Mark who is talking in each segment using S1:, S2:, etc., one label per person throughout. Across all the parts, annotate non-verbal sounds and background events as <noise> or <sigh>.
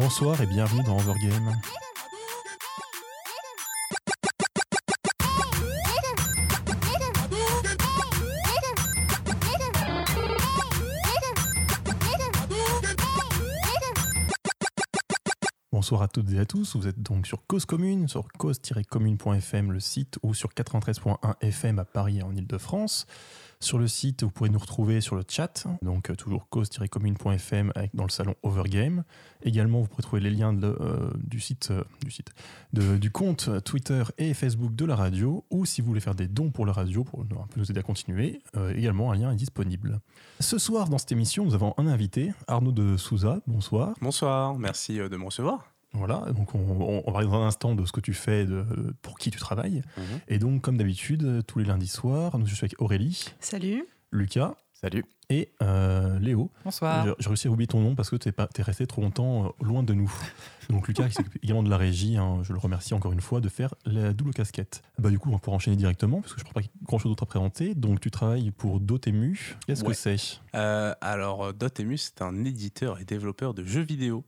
S1: Bonsoir et bienvenue dans Overgame. Bonsoir à toutes et à tous, vous êtes donc sur Cause Commune, sur cause-commune.fm le site ou sur 93.1 FM à Paris en Ile-de-France. Sur le site, vous pourrez nous retrouver sur le chat, donc euh, toujours cause-commune.fm dans le salon Overgame. Également, vous pourrez trouver les liens euh, du site, euh, du, compte Twitter et Facebook de la radio, ou si vous voulez faire des dons pour la radio, pour nous- aider à continuer, également un lien est disponible. Ce soir, dans cette émission, nous avons un invité, Arnaud de Souza. Bonsoir.
S2: Bonsoir, merci de me recevoir.
S1: Voilà, donc on, on, on va parler dans un instant de ce que tu fais, de, pour qui tu travailles. Et donc, comme d'habitude, tous les lundis soirs, nous je suis avec Aurélie,
S3: Salut.
S1: Lucas
S2: Salut.
S1: et euh, Léo.
S3: Bonsoir.
S1: J'ai réussi à oublier ton nom parce que tu es, resté trop longtemps euh, loin de nous. <laughs> Donc Lucas, qui s'occupe également de la régie, hein, je le remercie encore une fois de faire la double casquette. Bah, du coup, on va pouvoir enchaîner directement parce que je ne crois pas grand chose d'autre à présenter. Donc tu travailles pour Dotemu. Qu'est-ce que c'est?
S2: Euh, alors, Dotemu, c'est un éditeur et développeur de jeux vidéo.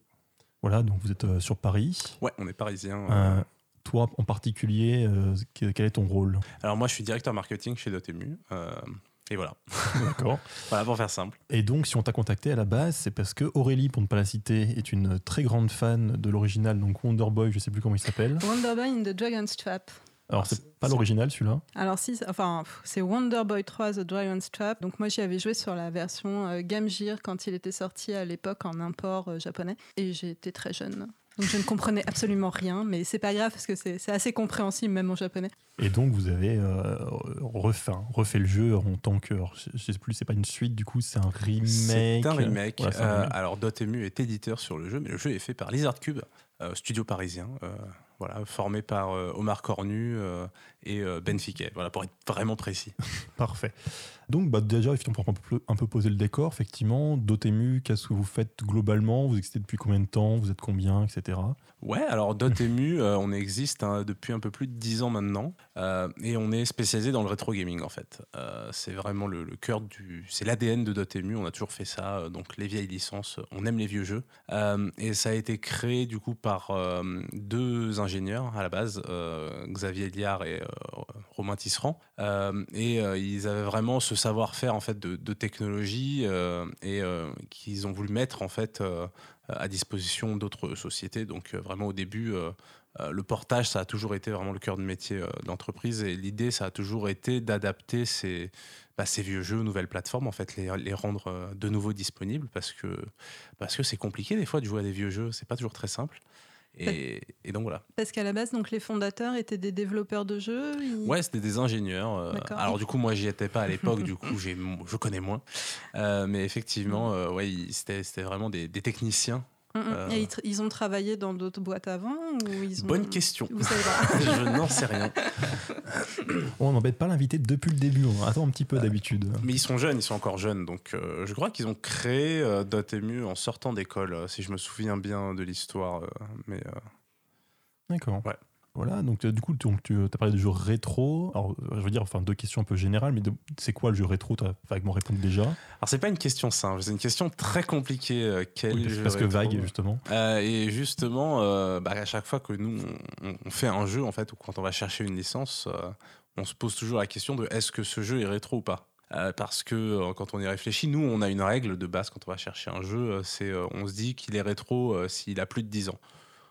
S1: Voilà, donc vous êtes euh, sur Paris.
S2: Ouais, on est parisien. euh.
S1: Euh, toi en particulier, euh, que- quel est ton rôle?
S2: Alors, moi, je suis directeur marketing chez Dotemu. euh, et voilà. <laughs>
S1: D'accord.
S2: Voilà, pour faire simple.
S1: Et donc, si on t'a contacté à la base, c'est parce que Aurélie, pour ne pas la citer, est une très grande fan de l'original, donc Wonder Boy, je sais plus comment il s'appelle.
S3: Wonder Boy in the Dragon's Trap.
S1: Alors,
S2: c'est-
S1: pas l'original celui-là
S3: Alors si, c'est- enfin, c'est Wonder Boy 3 The Dragon's Trap. Donc moi j'y avais joué sur la version euh, Game Gear quand il était sorti à l'époque en import euh, japonais. Et j'étais très jeune. Donc je ne comprenais absolument rien, mais c'est pas grave parce que c'est c'est assez compréhensible même en japonais.
S1: Et donc, vous avez euh, refait, refait le jeu en tant que. je, je sais plus, c'est pas une suite, du coup, c'est un remake?
S2: C'est un remake.
S1: Voilà, un
S2: Euh,
S1: remake.
S2: alors, Dotemu est éditeur sur le jeu, mais le jeu est fait par Lizard Cube, euh, studio parisien. Voilà, formé par euh, Omar Cornu euh, et euh, Ben Fiquet. Voilà, pour être vraiment précis. <laughs>
S1: Parfait. Donc, bah, déjà, pour un peu, un peu poser le décor, effectivement, Dotemu, qu'est-ce que vous faites globalement? Vous existez depuis combien de temps? Vous êtes combien Etc.
S2: Ouais, alors Dotemu, <laughs> euh, on existe hein, depuis un peu plus de 10 ans maintenant euh, et on est spécialisé dans le rétro gaming en fait. Euh, c'est vraiment le, le cœur du. C'est l'ADN de Dotemu, on a toujours fait ça, donc les vieilles licences, on aime les vieux jeux. Et ça a été créé du coup par deux ingénieurs à la base, Xavier Liard et Romain Tisserand. Euh, et euh, ils avaient vraiment ce savoir-faire en fait de, technologie euh, et euh, qu'ils ont voulu mettre en fait. euh, à disposition d'autres sociétés. Donc euh, vraiment au début, euh, euh, le portage, ça a toujours été vraiment le cœur de métier euh, de l'entreprise. Et l'idée, ça a toujours été d'adapter ces, bah, ces vieux jeux aux nouvelles plateformes, en fait, les, rendre euh, de nouveau disponibles parce que parce que c'est compliqué des fois de jouer à des vieux jeux. C'est pas toujours très simple. Et, et donc voilà.
S3: Parce qu'à la base, donc les fondateurs étaient des développeurs de jeux. ils-
S2: Ouais, c'était des ingénieurs. euh, alors du coup, moi, j'y étais pas à l'époque. du coup, j'ai, je connais moins. Euh, mais effectivement, euh, ouais, c'était, c'était vraiment des, des techniciens.
S3: Mm, mm.
S2: Euh,
S3: Et ils, tr- ils ont travaillé dans d'autres boîtes avant ou ils ont...
S2: Bonne question.
S3: Vous savez pas. <laughs>
S2: je n'en sais rien.
S1: On n'embête pas l'invité depuis le début, on attend un petit peu d'habitude.
S2: Mais ils sont jeunes, ils sont encore jeunes. Donc euh, je crois qu'ils ont créé euh, Dotemu en sortant d'école, euh, si je me souviens bien de l'histoire. euh, mais euh,
S1: D'accord.
S2: Ouais.
S1: Voilà, donc euh, du coup, tu, donc, tu as parlé de jeux rétro. Alors, euh, je veux dire, enfin, deux questions un peu générales, mais de- c'est quoi le jeu rétro Tu as vaguement répondu déjà?
S2: Alors c'est pas une question simple, c'est une question très compliquée. euh, quel
S1: Oui,
S2: jeu
S1: parce que vague, justement.
S2: Euh, et justement, euh, bah, à chaque fois que nous on, on fait un jeu en fait, ou quand on va chercher une licence, euh, on se pose toujours la question de est-ce que ce jeu est rétro ou pas? Euh, parce que euh, quand on y réfléchit, nous on a une règle de base quand on va chercher un jeu, euh, c'est euh, on se dit qu'il est rétro euh, s'il a plus de 10 ans.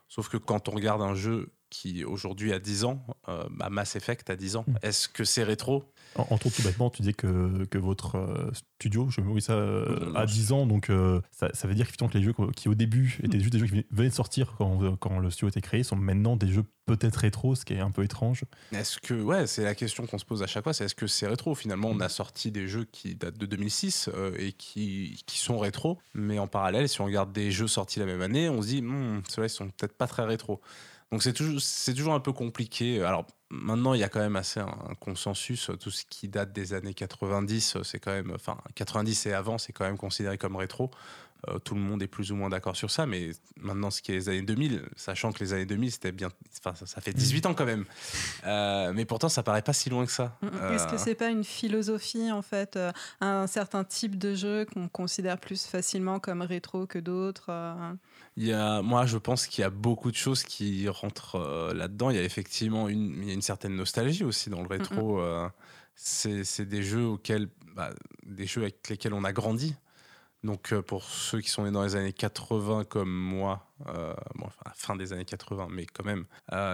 S2: Sauf que quand on regarde un jeu qui aujourd'hui a 10 ans, euh, bah, Mass Effect a 10 ans,
S1: Mm.
S2: est-ce que c'est rétro?
S1: En- Entre autres, tout bêtement, tu disais que, que votre euh, studio, je oui, ça, euh, a
S2: non,
S1: 10 ans, donc euh, ça, ça veut dire que les jeux qui au début étaient juste des jeux qui venaient de sortir quand, quand le studio était créé sont maintenant des jeux peut-être rétro, ce qui est un peu étrange.
S2: Est-ce que, ouais, c'est la question qu'on se pose à chaque fois, c'est est-ce que c'est rétro? Finalement, on a sorti des jeux qui datent de 2006 euh, et qui, qui sont rétro, mais en parallèle, si on regarde des jeux sortis la même année, on se dit, Hmm, ceux-là, ils sont peut-être pas très rétro. Donc c'est toujours, c'est toujours un peu compliqué. Alors, maintenant, il y a quand même assez un, consensus. Tout ce qui date des années 90, c'est quand même, enfin, 90 et avant, c'est quand même considéré comme rétro. Euh, tout le monde est plus ou moins d'accord sur ça, mais maintenant, ce qui est les années 2000, sachant que les années 2000, c'était bien. Enfin, ça, fait 18 ans quand même. Euh, mais pourtant, ça paraît pas si loin que ça.
S3: Mm, mm. Est-ce que c'est pas une philosophie, en fait, un certain type de jeu qu'on considère plus facilement comme rétro que d'autres
S2: il y a, moi, je pense qu'il y a beaucoup de choses qui rentrent euh, là-dedans. Il y a effectivement une, il y a une certaine nostalgie aussi dans le rétro. Euh, c'est des jeux auxquels, bah, des jeux avec lesquels on a grandi. Donc, euh, pour ceux qui sont nés dans les années 80 comme moi, bon, enfin, fin des années 80, mais quand même,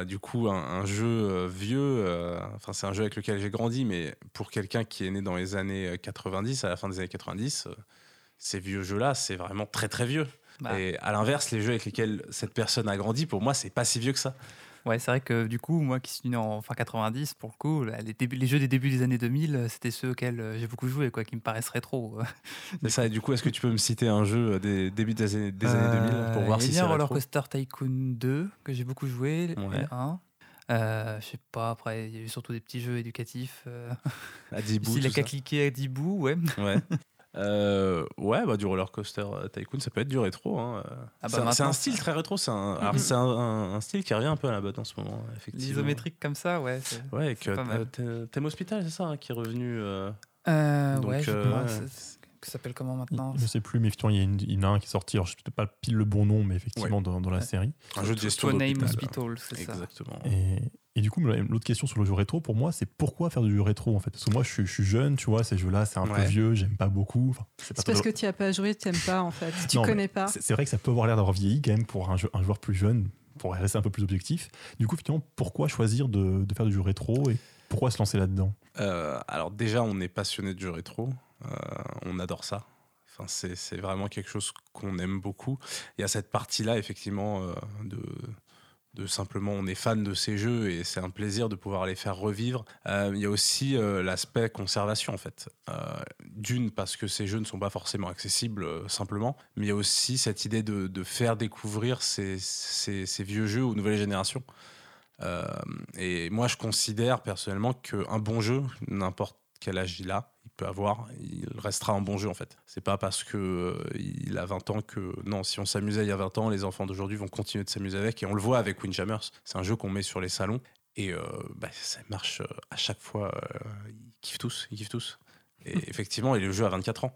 S2: du coup, un, jeu vieux, enfin, c'est un jeu avec lequel j'ai grandi, mais pour quelqu'un qui est né dans les années 90, à la fin des années 90, ces vieux jeux-là, c'est vraiment très très vieux. Bah. Et à l'inverse, les jeux avec lesquels cette personne a grandi, pour moi, c'est pas si vieux que ça.
S4: Ouais, c'est vrai que du coup, moi qui suis né en fin 90, pour le coup, les, les jeux des débuts des années 2000, c'était ceux auxquels euh, j'ai beaucoup joué, quoi, qui me paraissent rétro. <laughs>
S2: Mais ça, et du coup, est-ce que tu peux me citer un jeu des débuts des années, des années 2000 pour voir si c'est
S4: Roller Coaster Tycoon 2 que j'ai beaucoup joué, ouais. Euh, je sais pas, après, il y a eu surtout des petits jeux éducatifs. Euh...
S2: Adibou. <laughs>
S4: S'il a qu'à cliquer Adibou, ouais.
S2: Ouais. <laughs> Euh, ouais, bah, du roller coaster euh, tycoon, ça peut être du rétro. Hein. Ah bah c'est un, style très rétro. C'est <laughs> un, un, style qui revient un peu à la botte en ce moment.
S4: L'isométrique comme ça, ouais.
S2: Ouais, Thème Hospital, c'est ça, hein, qui est revenu. Euh...
S4: euh ouais, je ça s'appelle comment maintenant
S1: Je sais plus, mais effectivement, il y, en a un qui est sorti. Alors, je ne sais pas pile le bon nom, mais effectivement, dans, dans, la série.
S2: Un jeu de gestion
S4: Name Hospital, c'est ça.
S2: Exactement.
S1: Et, et du coup, l'autre question sur le jeu rétro, pour moi, c'est pourquoi faire du jeu rétro en fait? Parce que moi, je suis, jeune, tu vois, ces jeux-là, c'est un peu vieux, j'aime pas beaucoup.
S3: c'est parce que tu as pas joué, tu n'aimes pas en fait. Tu connais pas.
S1: C'est vrai que ça peut avoir l'air d'avoir vieilli quand même pour un, jeu, un, joueur plus jeune, pour rester un peu plus objectif. Du coup, finalement, pourquoi choisir de, de faire du jeu rétro et pourquoi se lancer là-dedans?
S2: Euh, Alors, déjà, on est passionné de jeux rétro. Euh, on adore ça. Enfin, c'est vraiment quelque chose qu'on aime beaucoup. Il y a cette partie-là, effectivement, euh, de de simplement on est fan de ces jeux et c'est un plaisir de pouvoir les faire revivre. Euh, il y a aussi euh, l'aspect conservation en fait. Euh, d'une parce que ces jeux ne sont pas forcément accessibles simplement, mais il y a aussi cette idée de, faire découvrir ces, ces, vieux jeux aux nouvelles générations. et moi je considère personnellement qu'un bon jeu, n'importe quel âge il a, peut avoir, il restera un bon jeu en fait. C'est pas parce que euh, il a 20 ans que non, si on s'amusait il y a 20 ans, les enfants d'aujourd'hui vont continuer de s'amuser avec et on le voit avec Windjammers. C'est un jeu qu'on met sur les salons et euh, bah, ça marche euh, à chaque fois. ils kiffent tous, ils kiffent tous. Et <laughs> effectivement, il est le jeu à 24 ans.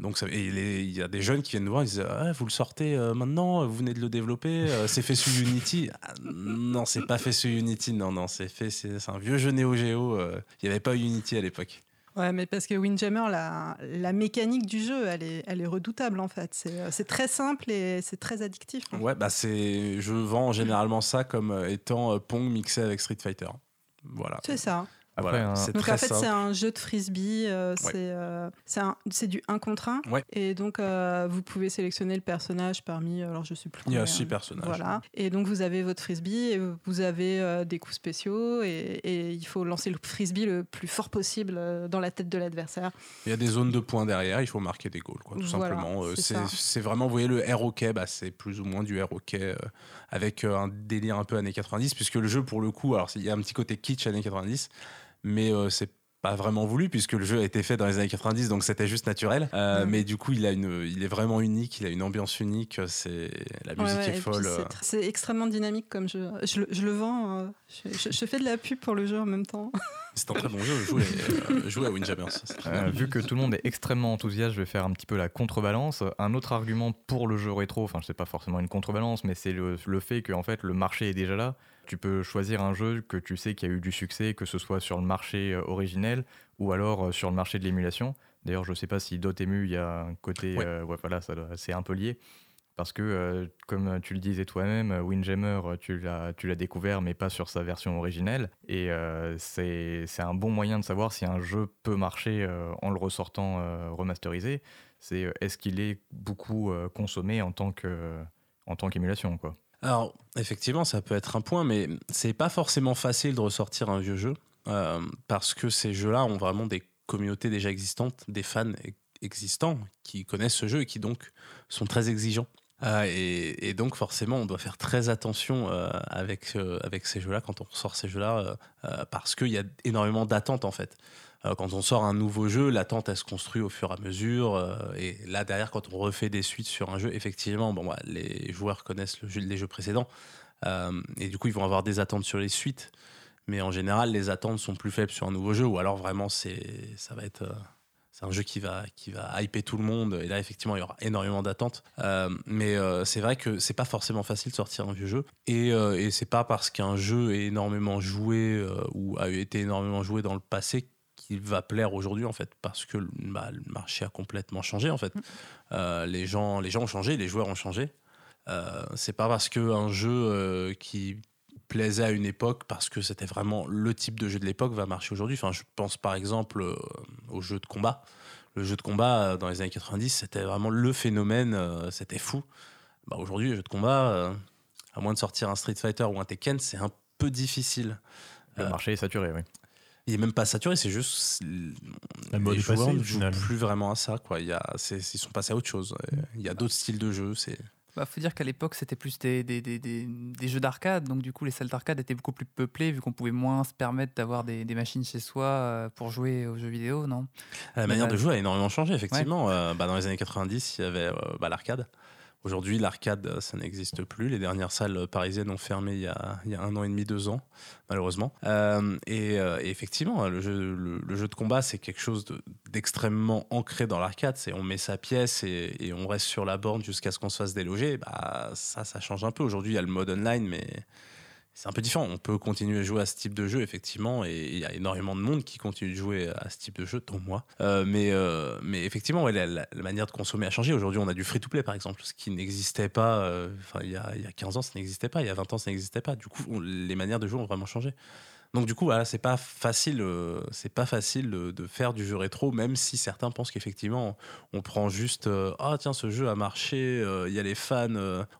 S2: Donc il y a des jeunes qui viennent nous voir, ils disent ah, vous le sortez maintenant, vous venez de le développer, c'est fait sous Unity? <laughs> Ah, non, c'est pas fait sous Unity, non non, c'est fait c'est un vieux jeu Neo Geo. Il n'y avait pas Unity à l'époque.
S3: Ouais, mais parce que Windjammer, la, la mécanique du jeu, elle est, elle est redoutable en fait. C'est très simple et c'est très addictif.
S2: Ouais, bah c'est, je vends généralement ça comme étant euh, Pong mixé avec Street Fighter. Voilà.
S3: C'est ça.
S2: Voilà,
S3: donc en fait, c'est un jeu de frisbee. Euh, euh, c'est du 1 contre 1. Et donc, euh, vous pouvez sélectionner le personnage parmi. Alors, je sais plus.
S2: Il y a 6 personnages.
S3: Voilà. Et donc, vous avez votre frisbee et vous avez des coups spéciaux. Et, et, il faut lancer le frisbee le plus fort possible dans la tête de l'adversaire.
S2: Il y a des zones de points derrière. Il faut marquer des goals, quoi, tout simplement. C'est vraiment, vous voyez, le air hockey, bah, c'est plus ou moins du air hockey avec un délire un peu années 90, puisque le jeu, pour le coup, alors il y a un petit côté kitsch années 90 mais euh, c'est pas vraiment voulu puisque le jeu a été fait dans les années 90 donc c'était juste naturel. Euh, mais du coup il a une il est vraiment unique il a une ambiance unique c'est la musique est folle euh.
S3: c'est extrêmement dynamique comme jeu. Je, je le vends je, je, fais de la pub pour le jeu en même temps.
S2: C'est un très bon jeu jouer, jouer à Windjammers
S5: vu que tout le monde est extrêmement enthousiaste je vais faire un petit peu la contrebalance. Un autre argument pour le jeu rétro enfin je sais pas forcément une contrebalance mais c'est le, le fait que en fait le marché est déjà là tu peux choisir un jeu que tu sais qui a eu du succès, que ce soit sur le marché euh, originel ou alors euh, sur le marché de l'émulation. D'ailleurs, je ne sais pas si Dotemu, il y a un côté. Euh, voilà, c'est un peu lié. Parce que, comme tu le disais toi-même, Windjammer, tu l'as découvert, mais pas sur sa version originelle. Et c'est un bon moyen de savoir si un jeu peut marcher en le ressortant remasterisé. C'est est-ce qu'il est beaucoup consommé en tant qu'émulation, quoi.
S2: Alors, effectivement, ça peut être un point, mais c'est pas forcément facile de ressortir un vieux jeu euh, parce que ces jeux-là ont vraiment des communautés déjà existantes, des fans existants qui connaissent ce jeu et qui donc sont très exigeants Euh, et, donc forcément, on doit faire très attention euh, avec, avec ces jeux-là quand on sort ces jeux-là, parce qu'il y a énormément d'attentes en fait. Quand on sort un nouveau jeu, l'attente elle se construit au fur et à mesure. et là derrière, quand on refait des suites sur un jeu, effectivement, bon, bah, les joueurs connaissent le jeu, les jeux précédents, et du coup ils vont avoir des attentes sur les suites. Mais en général, les attentes sont plus faibles sur un nouveau jeu, ou alors vraiment c'est ça va être c'est un jeu qui va, qui va hyper tout le monde. Et là, effectivement, il y aura énormément d'attentes. Euh, mais euh, c'est vrai que c'est pas forcément facile de sortir un vieux jeu. Et, euh, et c'est pas parce qu'un jeu est énormément joué ou a été énormément joué dans le passé qu'il va plaire aujourd'hui, en fait. Parce que bah, le marché a complètement changé, en fait. Mm. les, gens, les gens ont changé, les joueurs ont changé. c'est pas parce qu'un jeu qui plaisait à une époque parce que c'était vraiment le type de jeu de l'époque va marcher aujourd'hui. Enfin, je pense par exemple euh, au jeu de combat. Le jeu de combat euh, dans les années 90, c'était vraiment le phénomène, euh, c'était fou. Bah, aujourd'hui, le jeu de combat, à moins de sortir un Street Fighter ou un Tekken, c'est un peu difficile.
S5: Le marché est saturé, oui.
S2: Il n'est même pas saturé, c'est juste
S1: La mode
S2: les
S1: joueurs
S2: ne jouent plus vraiment à ça. Quoi. Il y a, ils sont passés à autre chose. Il y a d'autres styles de jeu. C'est
S4: bah, faut dire qu'à l'époque, c'était plus des, des, des, des jeux d'arcade. Donc, du coup, les salles d'arcade étaient beaucoup plus peuplées, vu qu'on pouvait moins se permettre d'avoir des, machines chez soi euh, pour jouer aux jeux vidéo, non?
S2: La manière de jouer a énormément changé, effectivement. Euh, bah, dans les années 90, il y avait euh, bah, l'arcade. Aujourd'hui, l'arcade, ça n'existe plus. Les dernières salles parisiennes ont fermé il y a, un an et demi, deux ans, malheureusement. Euh, euh, et, effectivement, le jeu, de combat, c'est quelque chose d'extrêmement ancré dans l'arcade. C'est on met sa pièce et, on reste sur la borne jusqu'à ce qu'on se fasse déloger. Bah, ça, ça change un peu. Aujourd'hui, il y a le mode online, mais c'est un peu différent. On peut continuer à jouer à ce type de jeu, effectivement, et il y a énormément de monde qui continue de jouer à ce type de jeu, dont moi. Euh, mais, euh, mais effectivement, la, manière de consommer a changé. Aujourd'hui, on a du free-to-play, par exemple, ce qui n'existait pas. Euh, enfin, il, il y a 15 ans, ça n'existait pas. Il y a 20 ans, ça n'existait pas. Du coup, les manières de jouer ont vraiment changé. Donc du coup, voilà, c'est pas facile, euh, c'est pas facile de, faire du jeu rétro, même si certains pensent qu'effectivement, on prend juste, euh, ah tiens, ce jeu a marché, euh, il y a les fans,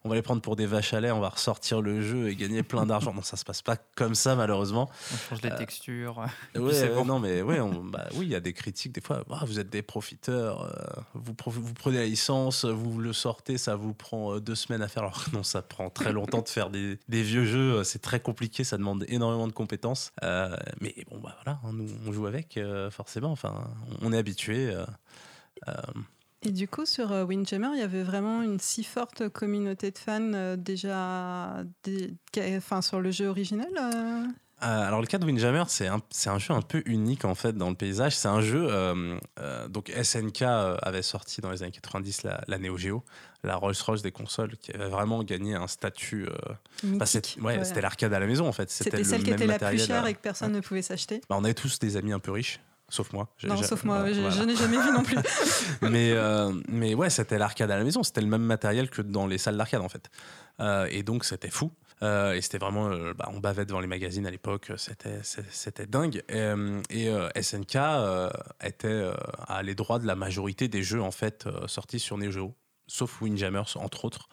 S2: on va les prendre pour des vaches à lait, on va ressortir le jeu et gagner plein d'argent. non, ça se passe pas comme ça malheureusement.
S4: On change les textures. <laughs>
S2: Ouais, non mais ouais, bah, oui, il y a des critiques des fois. Ah, vous êtes des profiteurs, vous, vous prenez la licence, vous le sortez, ça vous prend deux semaines à faire. Alors non, ça prend très longtemps de faire des, des vieux jeux, c'est très compliqué, ça demande énormément de compétences. Euh, mais bon, bah voilà, hein, nous, on joue avec, euh, forcément. Enfin, on est habitué.
S3: Euh, et du coup, sur Windjammer, il y avait vraiment une si forte communauté de fans déjà enfin, sur le jeu original
S2: alors le cas de Windjammer, c'est un, un, jeu un peu unique en fait dans le paysage. C'est un jeu, donc SNK avait sorti dans les années 90 la, la Neo Geo, la Rolls-Royce des consoles qui avait vraiment gagné un statut.
S3: Euh, bah,
S2: c'était l'arcade à la maison en fait.
S3: C'était celle qui était la plus chère et que personne ne pouvait s'acheter.
S2: Bah, on avait tous des amis un peu riches. Sauf moi.
S3: Non, sauf moi, je, n'ai jamais vu non plus. <laughs>
S2: mais, euh, mais ouais, c'était l'arcade à la maison, c'était le même matériel que dans les salles d'arcade en fait. Euh, et donc c'était fou. et c'était vraiment, bah, on bavait devant les magazines à l'époque, c'était, c'était dingue. Et, SNK était à les droits de la majorité des jeux en fait sortis sur Neo Geo sauf Windjammers, entre autres.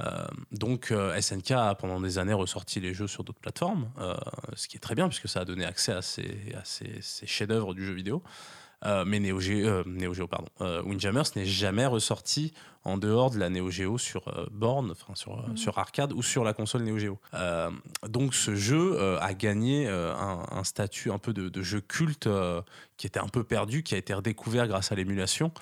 S2: Euh, donc euh, SNK a pendant des années ressorti les jeux sur d'autres plateformes, euh, ce qui est très bien puisque ça a donné accès à ces, à ces, chefs-d'œuvre du jeu vidéo. mais Neo Geo, pardon, Windjammers n'est jamais ressorti en dehors de la Neo Geo sur borne, enfin sur, mmh. sur arcade ou sur la console Neo Geo. donc ce jeu a gagné un, statut un peu de, de jeu culte qui était un peu perdu, qui a été redécouvert grâce à l'émulation.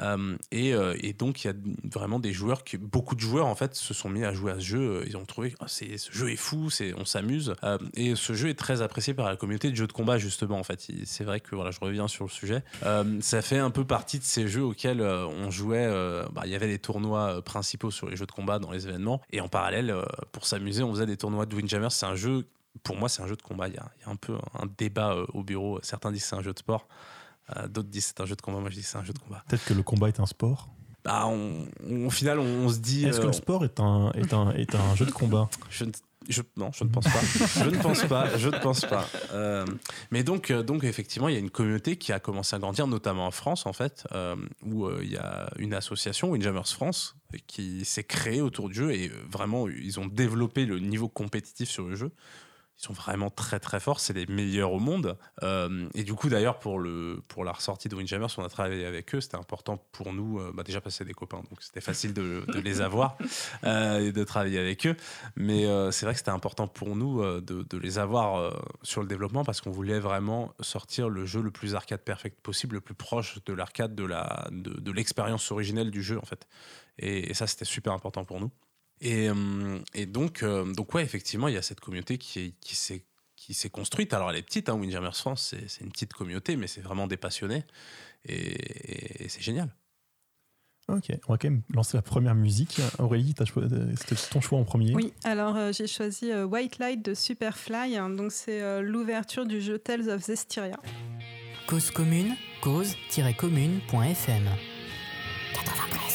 S2: Euh, euh, et, donc, il y a vraiment des joueurs, beaucoup de joueurs en fait, se sont mis à jouer à ce jeu. Ils ont trouvé oh, ce jeu est fou, on s'amuse. Euh, et ce jeu est très apprécié par la communauté de jeux de combat, justement. En fait, c'est vrai que voilà, je reviens sur le sujet. ça fait un peu partie de ces jeux auxquels on jouait. Bah, il y avait les tournois principaux sur les jeux de combat dans les événements. Et en parallèle, pour s'amuser, on faisait des tournois de Windjammer. C'est un jeu pour moi, c'est un jeu de combat. Il y a un peu un débat au bureau. Certains disent que c'est un jeu de sport. Euh, d'autres disent c'est un jeu de combat, moi je dis c'est un jeu de combat.
S1: Peut-être que le combat est un sport
S2: bah, au final, on, se dit.
S1: Est-ce que le euh, sport est un, est un, est un jeu de combat?
S2: Je, je, Non, je ne pense pas. je ne pense pas. Je ne pense pas. Euh, mais donc, donc, effectivement, il y a une communauté qui a commencé à grandir, notamment en France, en fait, où il y a une association, Windjammers France, qui s'est créée autour du jeu et vraiment, ils ont développé le niveau compétitif sur le jeu ils sont vraiment très très forts, c'est les meilleurs au monde. Euh, et du coup, d'ailleurs, pour, le, pour la ressortie de Windjammers, on a travaillé avec eux. C'était important pour nous, euh, bah, déjà parce que c'est des copains, donc c'était facile de, de les <laughs> avoir euh, et de travailler avec eux. Mais c'est vrai que c'était important pour nous de, de les avoir sur le développement parce qu'on voulait vraiment sortir le jeu le plus arcade perfect possible, le plus proche de l'arcade, de la de, de l'expérience originelle du jeu en fait. Et, et ça, c'était super important pour nous. Euh, et, donc, euh, donc, ouais, effectivement, il y a cette communauté qui, s'est qui s'est construite. Alors elle est petite, hein, France, c'est une petite communauté, mais c'est vraiment des passionnés et, c'est génial.
S1: Ok, on va quand même lancer la première musique. Aurélie, c'était ton choix en premier.
S3: Oui, alors euh, j'ai choisi euh, White Light de Superfly, donc c'est l'ouverture du jeu Tales of Zestiria.
S6: Cause commune, cause-commune.fm
S1: 93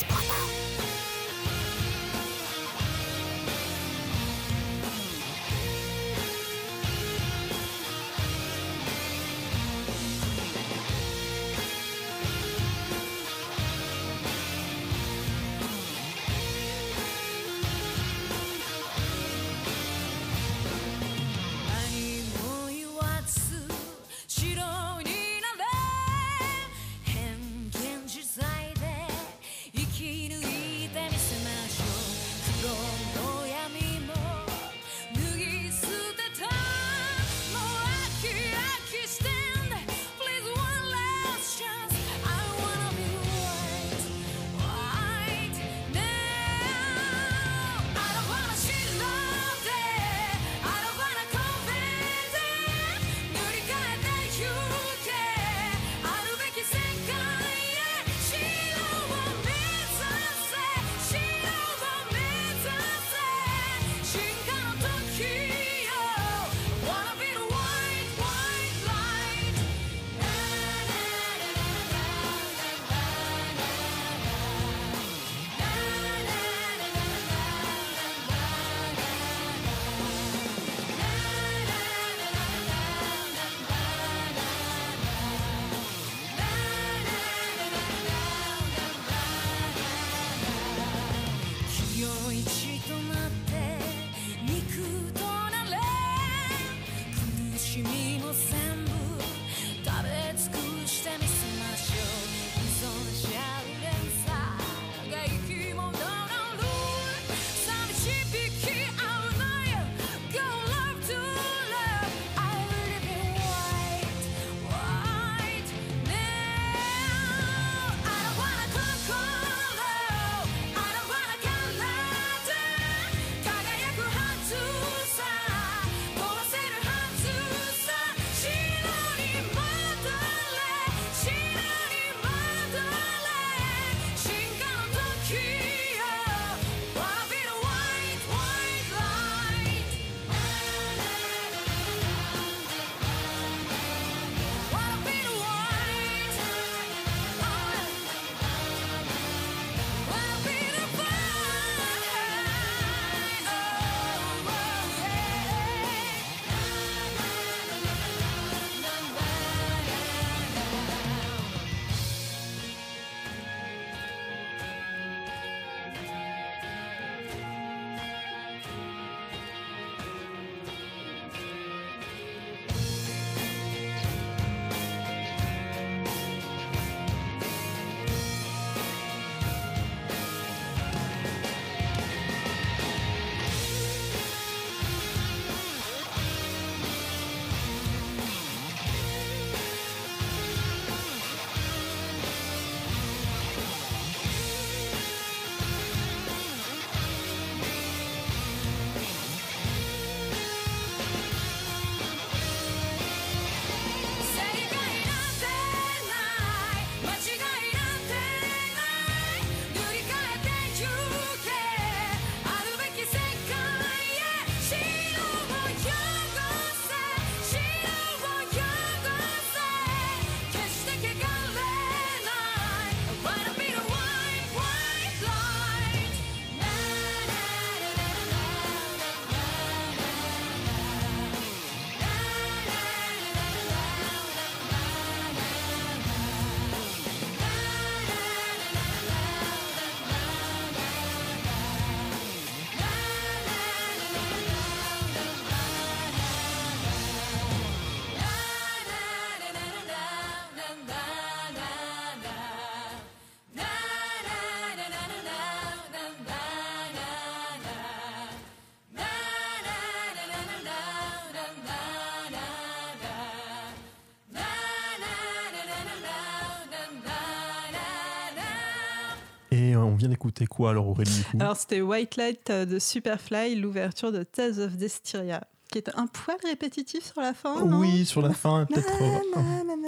S1: d'écouter quoi alors Aurélie
S3: Alors c'était White Light de Superfly, l'ouverture de Tales of Destiria, qui est un poil répétitif sur la fin. non
S1: Oui, sur la fin, peut-être. euh,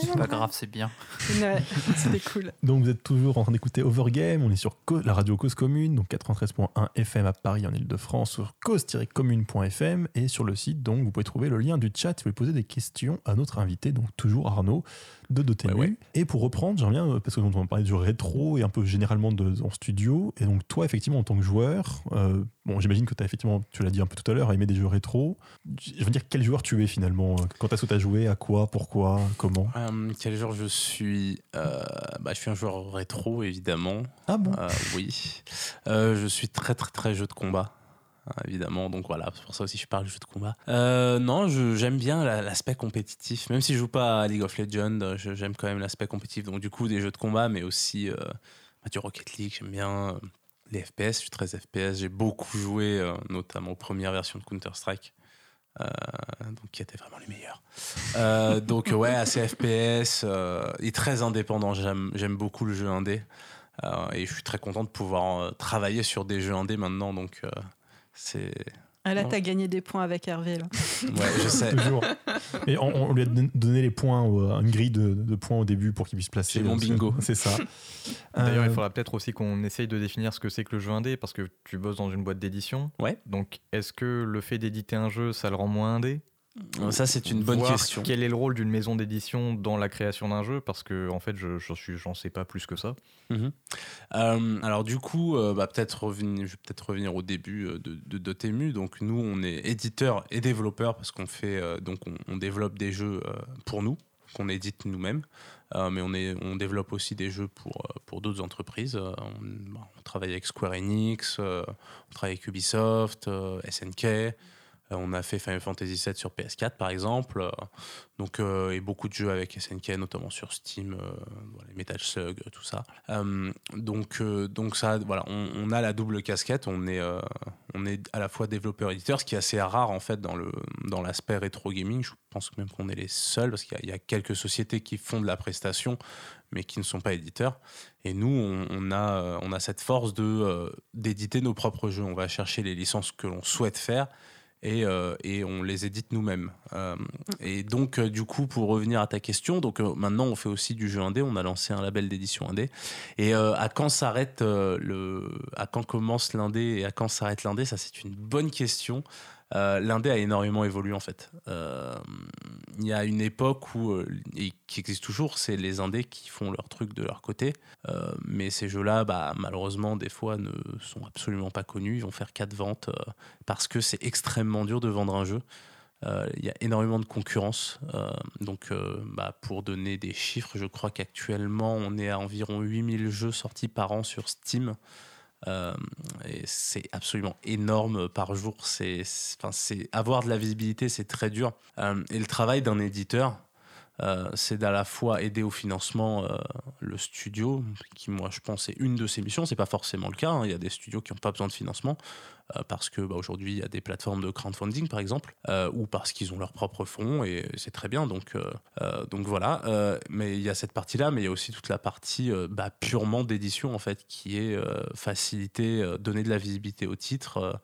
S4: C'est pas grave, c'est bien. <laughs>
S3: C'était cool.
S1: Donc vous êtes toujours en train d'écouter Overgame, on est sur la radio Cause Commune, donc 93.1 FM à Paris en Ile-de-France, sur cause-commune.fm et sur le site, donc vous pouvez trouver le lien du chat si vous voulez poser des questions à notre invité, donc toujours Arnaud de Dotemu.
S2: Ouais, ouais.
S1: Et pour reprendre, j'aimerais bien, euh, parce que on va parler du rétro et un peu généralement de, en studio, et donc toi effectivement en tant que joueur, euh, bon j'imagine que tu as effectivement, tu l'as dit un peu tout à l'heure, aimé des jeux rétro. Je veux dire, quel joueur tu es finalement? Quand est-ce que tu as joué? À quoi? Pourquoi? Comment?
S2: Euh, quel joueur je suis? Euh, bah, Je suis un joueur rétro, évidemment.
S1: Ah bon?
S2: Euh, oui. Euh, je suis très, très, très jeu de combat. hein, Évidemment, donc voilà, c'est pour ça aussi que je parle de jeu de combat. Euh, non, j'aime bien la- l'aspect compétitif. Même si je joue pas à League of Legends, j'aime quand même l'aspect compétitif. Donc, du coup, des jeux de combat, mais aussi euh, bah, du Rocket League, j'aime bien. Les FPS, je suis très FPS. J'ai beaucoup joué, euh, notamment aux premières versions de Counter-Strike. euh, donc qui étaient vraiment les meilleurs. Euh, <laughs> donc ouais, assez FPS et très indépendant. J'aime beaucoup le jeu indé et je suis très content de pouvoir travailler sur des jeux indés maintenant. Donc c'est
S3: Ah, là, t'as gagné des points avec Hervé. Là.
S2: ouais, je <laughs> sais.
S1: Toujours. Et on, on lui a don- donné les points, au- une grille de, de points au début pour qu'il puisse placer.
S2: C'est mon
S1: donc,
S2: bingo. <laughs>
S1: C'est ça. <laughs>
S5: D'ailleurs,
S1: Euh,
S5: il faudra peut-être aussi qu'on essaye de définir ce que c'est que le jeu indé, parce que tu bosses dans une boîte d'édition.
S2: Ouais.
S5: Donc, est-ce que le fait d'éditer un jeu, ça le rend moins indé?
S2: Ça c'est une bonne
S5: Voir
S2: question.
S5: Quel est le rôle d'une maison d'édition dans la création d'un jeu Parce que, en fait, je j'en sais pas plus que ça.
S2: Mhm. Euh, alors du coup, euh, bah, peut-être revenir, je vais peut-être revenir au début euh, de, de Dotemu. Donc nous, on est éditeur et développeur parce qu'on fait, euh, donc on, on développe des jeux euh, pour nous, qu'on édite nous-mêmes. Euh, mais on, est, on développe aussi des jeux pour, euh, pour d'autres entreprises. Euh, on, bah, on travaille avec Square Enix, euh, on travaille avec Ubisoft, euh, SNK. Euh, on a fait Final Fantasy VII sur PS4 par exemple. Euh, donc, euh, et beaucoup de jeux avec SNK, notamment sur Steam, euh, Metal Slug, tout ça. Donc, donc ça, voilà, on, a la double casquette. On est, on est à la fois développeur-éditeur, ce qui est assez rare en fait dans le dans l'aspect rétro gaming. Je pense même qu'on est les seuls parce qu'il y, a- quelques sociétés qui font de la prestation, mais qui ne sont pas éditeurs. Et nous, on, on a on a cette force de d'éditer nos propres jeux. On va chercher les licences que l'on souhaite faire. Et, euh, et on les édite nous-mêmes. Euh, et donc, euh, du coup, pour revenir à ta question, donc maintenant on fait aussi du jeu indé. On a lancé un label d'édition indé. Et à quand s'arrête le, à quand commence l'indé et à quand s'arrête l'indé, ça c'est une bonne question. Euh, l'indé a énormément évolué en fait. Euh, Il y a une époque où, euh, qui existe toujours, c'est les indés qui font leur truc de leur côté. Mais ces jeux-là, bah, malheureusement, des fois ne sont absolument pas connus. Ils vont faire quatre ventes parce que c'est extrêmement dur de vendre un jeu. Il y a énormément de concurrence. Donc, bah, pour donner des chiffres, je crois qu'actuellement, on est à environ 8000 jeux sortis par an sur Steam. Euh, et c'est absolument énorme par jour. C'est, avoir de la visibilité, c'est très dur. Euh, et le travail d'un éditeur, euh, c'est d'à la fois aider au financement euh, le studio, qui moi je pense est une de ses missions. C'est pas forcément le cas. hein. Il y a des studios qui n'ont pas besoin de financement euh, parce que bah, aujourd'hui il y a des plateformes de crowdfunding par exemple, ou parce qu'ils ont leurs propres fonds et c'est très bien. Donc donc voilà. Mais il y a cette partie-là, mais il y a aussi toute la partie bah, purement d'édition en fait, qui est faciliter, donner de la visibilité au titre,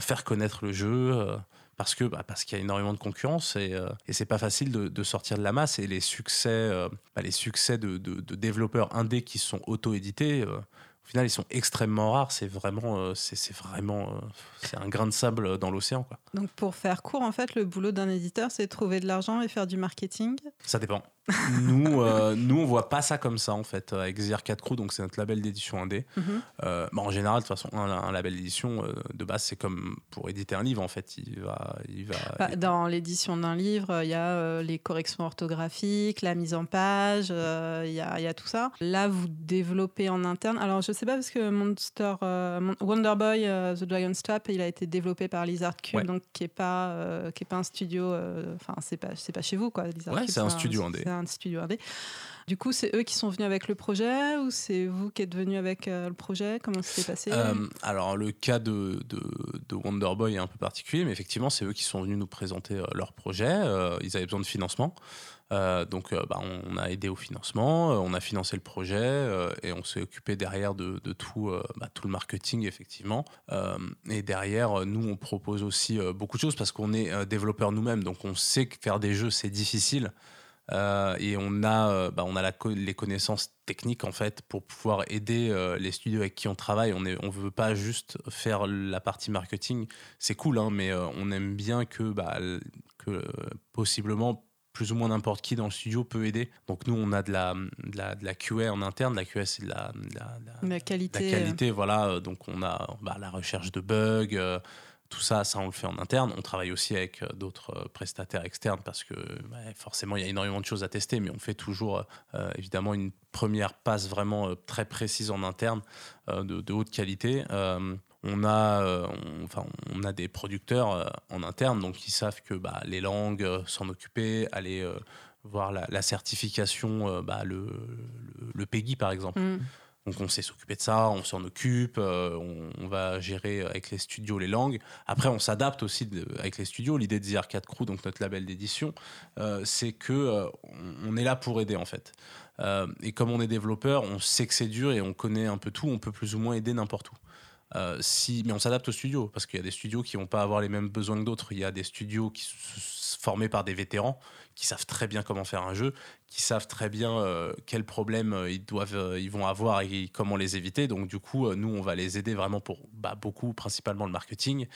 S2: faire connaître le jeu. Parce que bah, parce qu'il y a énormément de concurrence et, euh, et c'est pas facile de, de sortir de la masse et les succès euh, bah, les succès de, de- de développeurs indés qui sont auto-édités euh, au final ils sont extrêmement rares. C'est vraiment c'est c'est vraiment c'est un grain de sable dans l'océan quoi.
S3: Donc, pour faire court, en fait, le boulot d'un éditeur, c'est trouver de l'argent et faire du marketing?
S2: ça dépend nous euh, nous on voit pas ça comme ça en fait avec ZR4 Crew donc c'est notre label d'édition indé. Euh, bah, en général de toute façon un, un label d'édition euh, de base c'est comme pour éditer un livre en fait il va il va
S3: Bah, dans l'édition d'un livre, il y a euh, les corrections orthographiques, la mise en page, euh, il y, a, il y a tout ça. Là, vous développez en interne. Alors, je sais pas parce que Monster, euh, Mon- Wonder Boy, euh, The Dragon's Trap, il a été développé par Lizard Cube,
S2: Ouais.
S3: donc qui est pas, euh, qui est pas un studio. euh, Enfin, c'est pas, c'est pas chez vous, quoi. Lizard
S2: Ouais, c'est un studio indé.
S3: Du coup, c'est eux qui sont venus avec le projet ou c'est vous qui êtes venu avec euh, le projet? Comment ça s'est passé?
S2: Euh, alors, le cas de, de, de Wonder Boy est un peu particulier, mais effectivement, c'est eux qui sont venus nous présenter euh, leur projet. Ils avaient besoin de financement. Donc, bah, on a aidé au financement, on a financé le projet et on s'est occupé derrière de, tout, bah, tout le marketing, effectivement. Et derrière, nous, on propose aussi beaucoup de choses parce qu'on est développeurs nous-mêmes. Donc, on sait que faire des jeux, c'est difficile. Euh, et on a, euh, bah, on a la co- les connaissances techniques en fait pour pouvoir aider euh, les studios avec qui on travaille. On ne on veut pas juste faire la partie marketing. C'est cool, hein, mais euh, on aime bien que, bah, que possiblement plus ou moins n'importe qui dans le studio peut aider. Donc nous, on a de la, de la, de la QA en interne. La QA, c'est de la, de la- de la-
S3: qualité.
S2: qualité, voilà. Donc, on a bah, la recherche de bugs, tout ça, ça, on le fait en interne. On travaille aussi avec euh, d'autres euh, prestataires externes parce que forcément, il y a énormément de choses à tester, mais on fait toujours euh, évidemment une première passe vraiment très précise en interne de, haute qualité. On a, enfin, on a des producteurs en interne, donc ils savent que bah, les langues, s'en occuper, aller voir la, certification, bah, le, le, le PEGI par exemple.
S3: Mm.
S2: Donc on sait s'occuper de ça, on s'en occupe, euh, on, va gérer avec les studios les langues. Après, on s'adapte aussi avec les studios. L'idée de The Arcade Crew, donc notre label d'édition, euh, c'est que euh, on, est là pour aider en fait. Et comme on est développeur, on sait que c'est dur et on connaît un peu tout, on peut plus ou moins aider n'importe où. Si, mais on s'adapte aux studios parce qu'il y a des studios qui vont pas avoir les mêmes besoins que d'autres. Il y a des studios qui sont formés par des vétérans qui savent très bien comment faire un jeu, qui savent très bien euh, quels problèmes euh, ils doivent, euh, ils vont avoir et comment les éviter. Donc du coup, nous, on va les aider vraiment pour bah, beaucoup, principalement le marketing,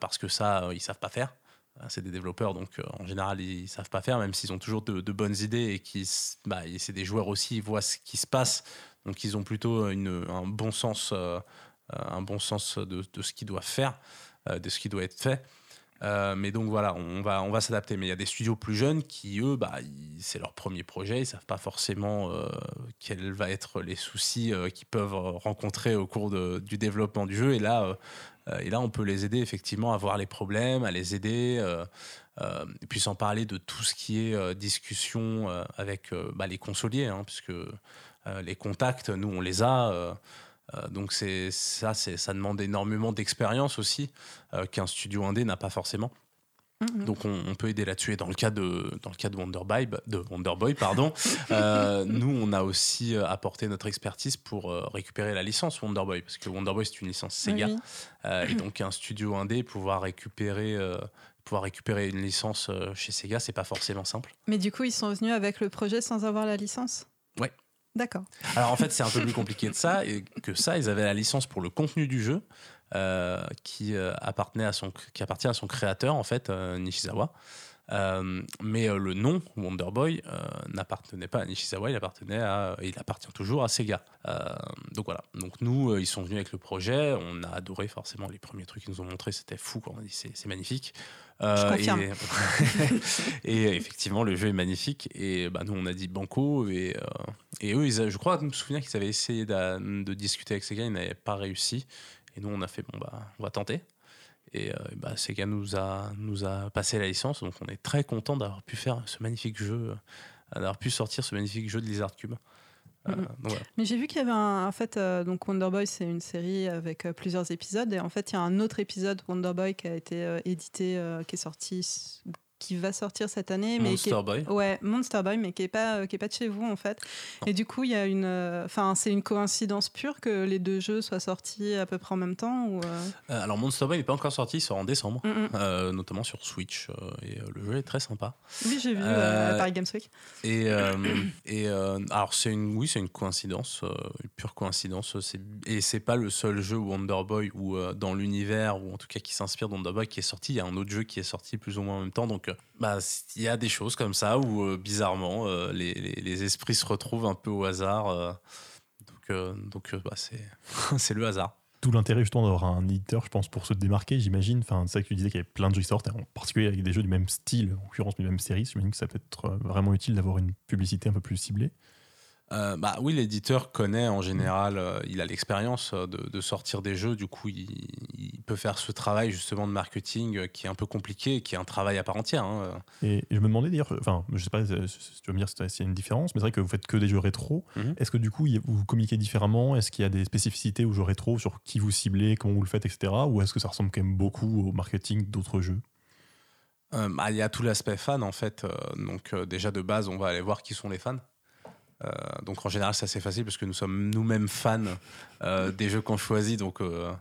S2: parce que ça, ils savent pas faire. C'est des développeurs, donc en général, ils savent pas faire, même s'ils ont toujours de, bonnes idées et qui, bah, c'est des joueurs aussi, ils voient ce qui se passe, donc ils ont plutôt une, un bon sens, un bon sens de, de ce qu'ils doivent faire, de ce qui doit être fait. Euh, mais donc voilà, on va, on va s'adapter. Mais il y a des studios plus jeunes qui, eux, bah, c'est leur premier projet. Ils savent pas forcément euh, quels vont être les soucis euh, qu'ils peuvent rencontrer au cours du développement du jeu. Et là, euh, et là, on peut les aider effectivement à voir les problèmes, à les aider. puis sans parler de tout ce qui est discussion avec bah, les consoliers, hein, puisque les contacts, nous, on les a. euh, donc c'est ça, c'est ça demande énormément d'expérience aussi euh, qu'un studio indé n'a pas forcément.
S3: Mhm.
S2: Donc on, on peut aider là-dessus. Et dans le cas de dans le cas de Wonderboy, de Wonderboy pardon, <laughs> euh, nous on a aussi apporté notre expertise pour récupérer la licence Wonderboy parce que Wonderboy c'est une licence Sega
S3: Oui.
S2: Euh, et donc un studio indé pouvoir récupérer euh, pouvoir récupérer une licence chez Sega c'est pas forcément simple.
S3: Mais du coup, ils sont venus avec le projet sans avoir la licence?
S2: Ouais.
S3: D'accord.
S2: Alors en fait, c'est un peu plus <laughs> compliqué de ça, et que ça, ils avaient la licence pour le contenu du jeu euh, qui, euh, appartenait à son, qui appartient à son créateur, en fait, euh, Nishizawa. Euh, mais euh, le nom Wonder Boy euh, n'appartenait pas à Nishizawa, il appartenait à, il appartient toujours à Sega. Donc voilà. Donc nous, ils sont venus avec le projet. On a adoré forcément les premiers trucs qu'ils nous ont montrés. C'était fou. Quoi. On a dit c'est, magnifique.
S3: Je confirme.
S2: Et, <laughs> et effectivement, le jeu est magnifique. Et bah, nous, on a dit banco. Et, et eux, ils je crois me souvenir qu'ils avaient essayé d'a- de, discuter avec Sega, ils n'avaient pas réussi. Et nous, on a fait bon bah, on va tenter. Et euh, bah, Sega nous a, nous a passé la licence, donc on est très content d'avoir pu faire ce magnifique jeu, euh, d'avoir pu sortir ce magnifique jeu de Lizard Cube. Euh,
S3: Mhm.
S2: voilà.
S3: Mais j'ai vu qu'il y avait un. En fait, euh, donc Wonder Boy, c'est une série avec euh, plusieurs épisodes. Et en fait, il y a un autre épisode Wonder Boy qui a été édité, qui est sorti, qui va sortir cette année. mais est-
S2: Monster Boy.
S3: Ouais, Monster Boy, mais qui est pas, euh, qui est pas de chez vous en fait. Et du coup, il y a une, euh, enfin, c'est une coïncidence pure que les deux jeux soient sortis à peu près en même temps ou. euh,
S2: alors Monster Boy n'est pas encore sorti, il sort en décembre,
S3: mm, mm.
S2: notamment sur Switch. et le jeu est très sympa.
S3: Oui, j'ai vu à Paris Games Week.
S2: Et, et alors c'est une, oui, c'est une coïncidence, une pure coïncidence. Et c'est pas le seul jeu Wonder Boy ou dans l'univers ou en tout cas qui s'inspire de Wonder Boy qui est sorti. Il y a un autre jeu qui est sorti plus ou moins en même temps. Donc, bah, il y a des choses comme ça où euh, bizarrement euh, les, les- les esprits se retrouvent un peu au hasard. euh, donc, euh, donc euh, bah, c'est, <laughs> c'est le hasard.
S1: Tout l'intérêt justement d'avoir un éditeur, je pense, pour se démarquer, j'imagine. Enfin, c'est ça que tu disais qu'il y avait plein de jeux qui sortent, en particulier avec des jeux du même style, en l'occurrence du même série. J'imagine que ça peut être vraiment utile d'avoir une publicité un peu plus ciblée.
S2: Euh, bah oui, l'éditeur connaît en général, euh, il a l'expérience euh, de, de sortir des jeux, du coup il, il peut faire ce travail justement de marketing qui est un peu compliqué, qui est un travail à part entière. hein.
S1: Et je me demandais d'ailleurs, enfin, je sais pas si tu vas me dire s'il y a une différence, mais c'est vrai que vous faites que des jeux rétro.
S2: Mhm.
S1: Est-ce que du coup, vous communiquez différemment? Est-ce qu'il y a des spécificités aux jeux rétro sur qui vous ciblez, comment vous le faites, etc. Ou est-ce que ça ressemble quand même beaucoup au marketing d'autres jeux?
S2: Euh, bah, il y a tout l'aspect fan en fait. euh, donc euh, déjà de base, on va aller voir qui sont les fans. Euh, donc en général, c'est assez facile parce que nous sommes nous-mêmes fans euh, des jeux qu'on choisit. Donc, euh,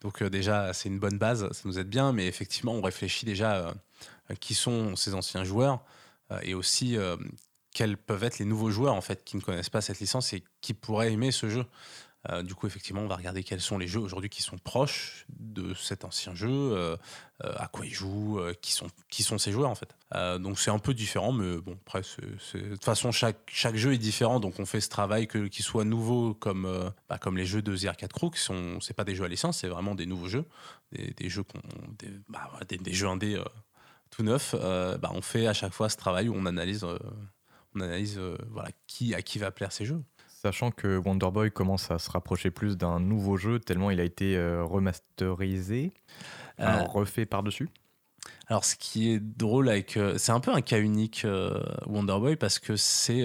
S2: donc déjà, c'est une bonne base, ça nous aide bien. Mais effectivement, on réfléchit déjà qui sont ces anciens joueurs et aussi quels peuvent être les nouveaux joueurs en fait qui ne connaissent pas cette licence et qui pourraient aimer ce jeu. Euh, du coup, effectivement, on va regarder quels sont les jeux aujourd'hui qui sont proches de cet ancien jeu, euh, euh, à quoi ils jouent, qui, sont, qui sont ces joueurs en fait. Donc c'est un peu différent, mais bon, après, de toute façon, chaque, chaque jeu est différent, donc on fait ce travail que- qu'il soit nouveau comme, bah, comme les jeux de The Arcade Crew, qui sont, c'est pas des jeux à licence, c'est vraiment des nouveaux jeux, des, jeux, qu'on, bah, des, des jeux indés tout neufs. Bah, on fait à chaque fois ce travail où on analyse, on analyse voilà, qui, à qui va plaire ces jeux.
S5: Sachant que Wonder Boy commence à se rapprocher plus d'un nouveau jeu, tellement il a été euh, remasterisé,
S2: Euh,
S5: alors refait par-dessus.
S2: Alors, ce qui est drôle avec. euh, c'est un peu un cas unique, euh, Wonder Boy, parce que c'est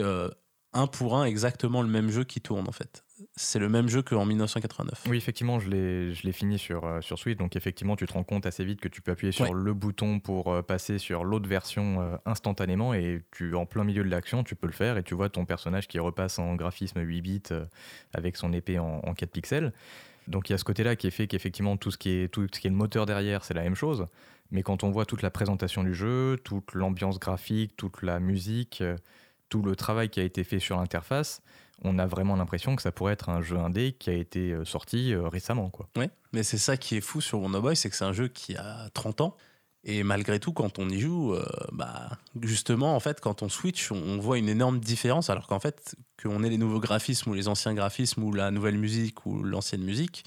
S2: un pour un exactement le même jeu qui tourne, en fait. C'est le même jeu qu'en 1989.
S5: Oui, effectivement, je l'ai je l'ai fini sur, euh, sur Switch, donc effectivement, tu te rends compte assez vite que tu peux appuyer sur
S2: Ouais.
S5: le bouton pour euh, passer sur l'autre version euh, instantanément, et tu en plein milieu de l'action, tu peux le faire, et tu vois ton personnage qui repasse en graphisme 8 bits avec son épée en, en 4 pixels. Donc il y a ce côté-là qui est fait qu'effectivement, tout, ce qui est- tout ce qui est le moteur derrière, c'est la même chose. Mais quand on voit toute la présentation du jeu, toute l'ambiance graphique, toute la musique, tout le travail qui a été fait sur l'interface, on a vraiment l'impression que ça pourrait être un jeu indé qui a été euh, sorti euh, récemment. Quoi.
S2: Ouais, mais c'est ça qui est fou sur Wonder Boy, c'est que c'est un jeu qui a 30 ans. Et malgré tout, quand on y joue, euh, bah, justement, en fait, quand on switch, on, on voit une énorme différence. Alors qu'en fait, qu'on ait les nouveaux graphismes ou les anciens graphismes ou la nouvelle musique ou l'ancienne musique,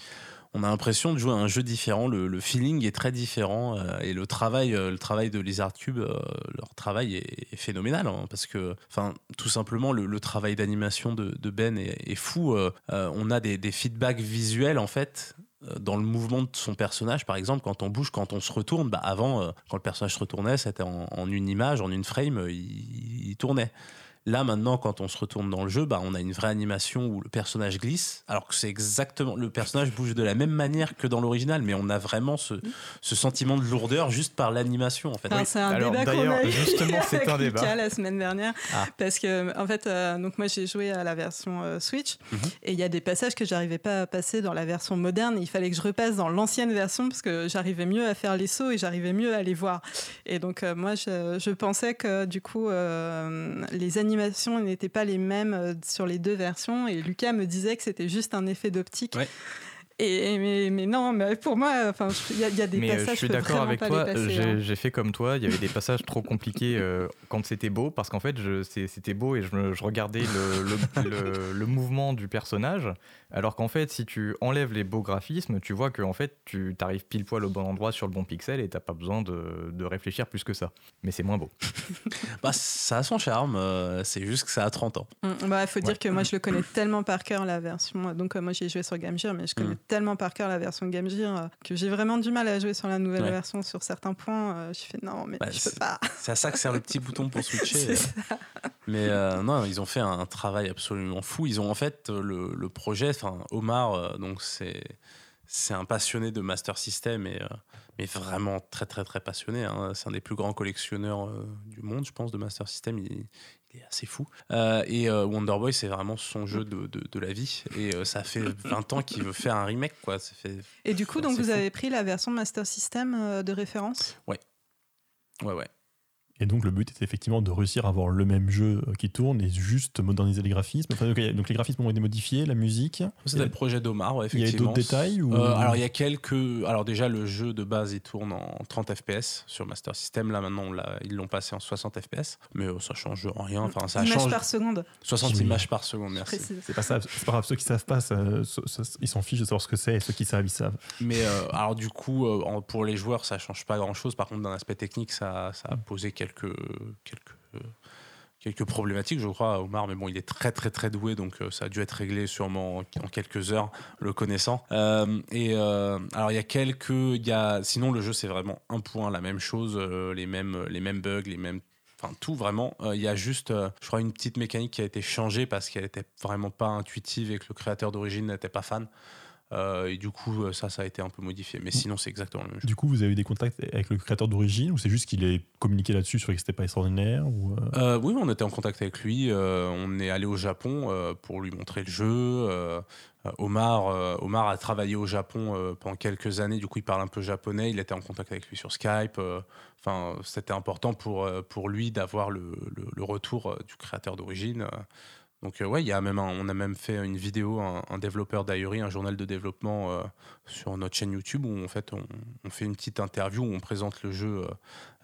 S2: on a l'impression de jouer à un jeu différent. Le, feeling est très différent euh, et le travail, euh, le travail de Lizard Cube, euh, leur travail est, phénoménal hein, parce que, enfin, tout simplement, le, travail d'animation de, Ben est, fou. On a des, feedbacks visuels en fait dans le mouvement de son personnage, par exemple, quand on bouge, quand on se retourne, bah avant, quand le personnage se retournait, c'était en, une image, en une frame, il tournait. Là, maintenant, quand on se retourne dans le jeu, bah, on a une vraie animation où le personnage glisse, alors que c'est exactement. Le personnage bouge de la même manière que dans l'original, mais on a vraiment ce, ce sentiment de lourdeur juste par l'animation, en fait.
S3: Enfin, c'est un
S5: Alors,
S3: débat qu'on
S5: d'ailleurs,
S3: a eu
S5: justement, <laughs> c'est
S3: avec
S5: un débat.
S3: Lucas la semaine dernière.
S2: Ah.
S3: Parce que, en fait, euh, donc moi j'ai joué à la version euh, Switch
S2: Mhm.
S3: et il y a des passages que j'arrivais pas à passer dans la version moderne. Il fallait que je repasse dans l'ancienne version parce que j'arrivais mieux à faire les sauts et j'arrivais mieux à les voir. Et donc, euh, moi je, je pensais que du coup, euh, les animations n'étaient pas les mêmes euh, sur les deux versions et Lucas me disait que c'était juste un effet d'optique. Et, mais, mais non, mais pour moi, enfin, il y, a- il y a des
S5: Mais euh,
S3: passages
S5: je suis d'accord avec toi, j'ai
S3: hein.
S5: j'ai fait comme toi, il y avait des passages trop compliqués euh, quand c'était beau, parce qu'en fait c'était beau et je, regardais le, le- le- le mouvement du personnage, alors qu'en fait si tu enlèves les beaux graphismes, tu vois que en fait tu arrives pile poil au bon endroit sur le bon pixel et t'as pas besoin de, de réfléchir plus que ça. Mais c'est moins beau. <laughs>
S2: Bah, ça a son charme, euh, c'est juste que ça a 30 ans.
S3: Il bah, faut
S5: Ouais.
S3: dire que moi, je le connais tellement par cœur, la version. Donc, euh, moi, j'ai joué sur Game Gear, mais je connais
S2: Mm.
S3: Tellement par cœur la version Game Gear euh, que j'ai vraiment du mal à jouer sur la nouvelle
S2: Ouais.
S3: version sur certains points. euh, je fais non, mais
S2: Bah,
S3: je peux pas. <laughs>
S2: C'est à ça que sert le petit bouton pour <laughs> switcher. Euh. Mais euh, non, ils ont fait un travail absolument fou. Ils ont en fait le, le projet, enfin Omar, donc c'est c'est un passionné de Master System et euh, mais vraiment très très très passionné. hein. C'est un des plus grands collectionneurs euh, du monde, je pense, de Master System. Il, il est assez fou. Euh, et euh, Wonder Boy, c'est vraiment son jeu de, de, de la vie. Et ça fait 20 ans qu'il veut faire un remake, quoi. Ça fait...
S3: Et du coup, donc, vous
S2: fou.
S3: avez pris la version Master System de référence?
S2: Ouais, ouais.
S1: Et donc le but est effectivement de réussir à avoir le même jeu euh, qui tourne et juste moderniser les graphismes. Enfin, donc, les graphismes ont été modifiés, la musique.
S2: C'était le projet d'Omar, ouais,
S1: Il y a
S2: effectivement.
S1: d'autres détails ou-
S2: Euh, Alors, il y a quelques. Alors, déjà, le jeu de base, il tourne en 30 FPS sur Master System. Là, maintenant, ils l'ont passé en 60 FPS. Mais euh, ça change rien. Enfin, ça
S3: Image
S2: change.
S3: par seconde,
S2: 60
S1: Oui.
S2: images par seconde, merci.
S1: C'est pas ça, c'est pas grave. Ceux qui savent pas, ça- ça- ça- ils s'en fichent de savoir ce que c'est. Et ceux qui savent, ils savent.
S2: Mais euh, alors, du coup, euh, pour les joueurs, ça change pas grand chose. Par contre, d'un aspect technique, ça, ça a posé quelques. Quelques quelques problématiques, je crois, Omar, mais bon, il est très très très doué, donc euh, ça a dû être réglé sûrement en, quelques heures, le connaissant. Euh, et euh, alors il y a quelques, y a, sinon le jeu c'est vraiment un point la même chose, les mêmes les mêmes bugs, les mêmes Enfin, tout vraiment. Il y a juste, je crois, une petite mécanique qui a été changée parce qu'elle était vraiment pas intuitive et que le créateur d'origine n'était pas fan. Euh, et du coup, euh, ça, ça a été un peu modifié. Mais sinon, c'est exactement le même.
S1: Du coup, vous avez eu des contacts avec le créateur d'origine ou c'est juste qu'il est communiqué là-dessus sur que c'était pas extraordinaire ou euh,
S2: Euh, oui, on était en contact avec lui. on est allé au Japon pour lui montrer le jeu. Omar, Omar a travaillé au Japon pendant quelques années. Du coup, il parle un peu japonais. Il était en contact avec lui sur Skype. Enfin, c'était important pour, pour lui d'avoir le, le- le retour du créateur d'origine. Donc, euh, ouais, y a même un- on a même fait une vidéo, un, développeur Diary, un journal de développement euh, sur notre chaîne YouTube où en fait on, fait une petite interview où on présente le jeu euh,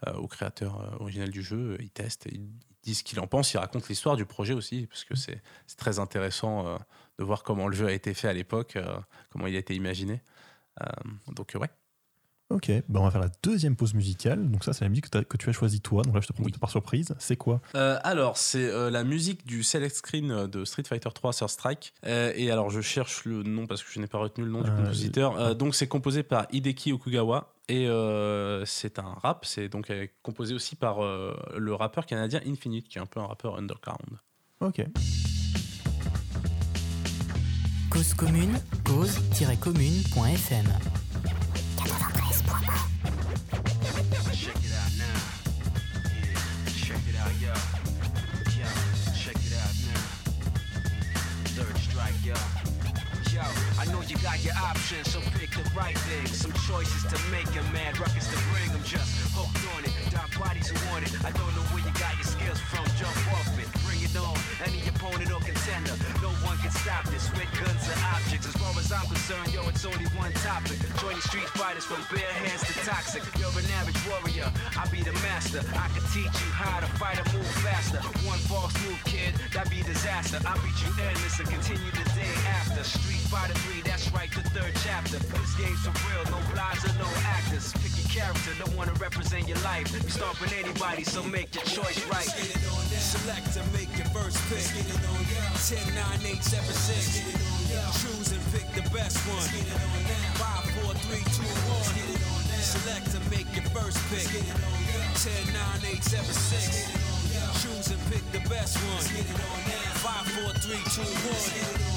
S2: euh, au créateur originel du jeu. Il teste, il dit ce qu'il en pense, il raconte l'histoire du projet aussi, parce que c'est très intéressant de voir comment le jeu a été fait à l'époque, comment il a été imaginé. Donc, ouais.
S1: Ok, ben on va faire la deuxième pause musicale. Donc ça, c'est la musique que, tu as choisie toi. Donc là, je te prends
S2: Oui.
S1: par surprise. C'est quoi?
S2: Euh, alors, c'est euh, la musique du select screen euh, de Street Fighter 3 sur Strike. Euh, et alors, je cherche le nom parce que je n'ai pas retenu le nom du compositeur. Euh, donc, c'est composé par Hideki Okugawa. Et euh, c'est un rap. C'est donc euh, composé aussi par euh, le rappeur canadien Infinite, qui est un peu un rappeur underground.
S1: Ok.
S6: Cause commune, cause-commune.fm.
S7: You got your options, so pick the right thing. Some choices to make and mad records to bring them. Just hooked on it. Dark bodies who want it. I don't know where you got your skills from. Jump off it. Bring it on. Any opponent or contender. No one can stop this with guns or objects. As far as I'm concerned, yo, it's only one topic. Joining street fighters from bare hands to toxic. You're an average warrior. I be the master. I can teach you how to fight and move faster. One false move, kid, that'd be disaster. I beat you endless and continue the day after. Street Fighter 3, that's right, the third chapter. This game's for real, no lies or no actors. Pick your character, don't wanna represent your life. You stomping anybody, so make your choice right. Select to make your first pick. 10, 9, 8, 7, 6. Choose and pick the best one. 5, 4, 3, 2, 1. Select to make your first pick. 10, 9, 8, 7, 6. Choose and pick the best one. 5, 4, 3, 2, 1.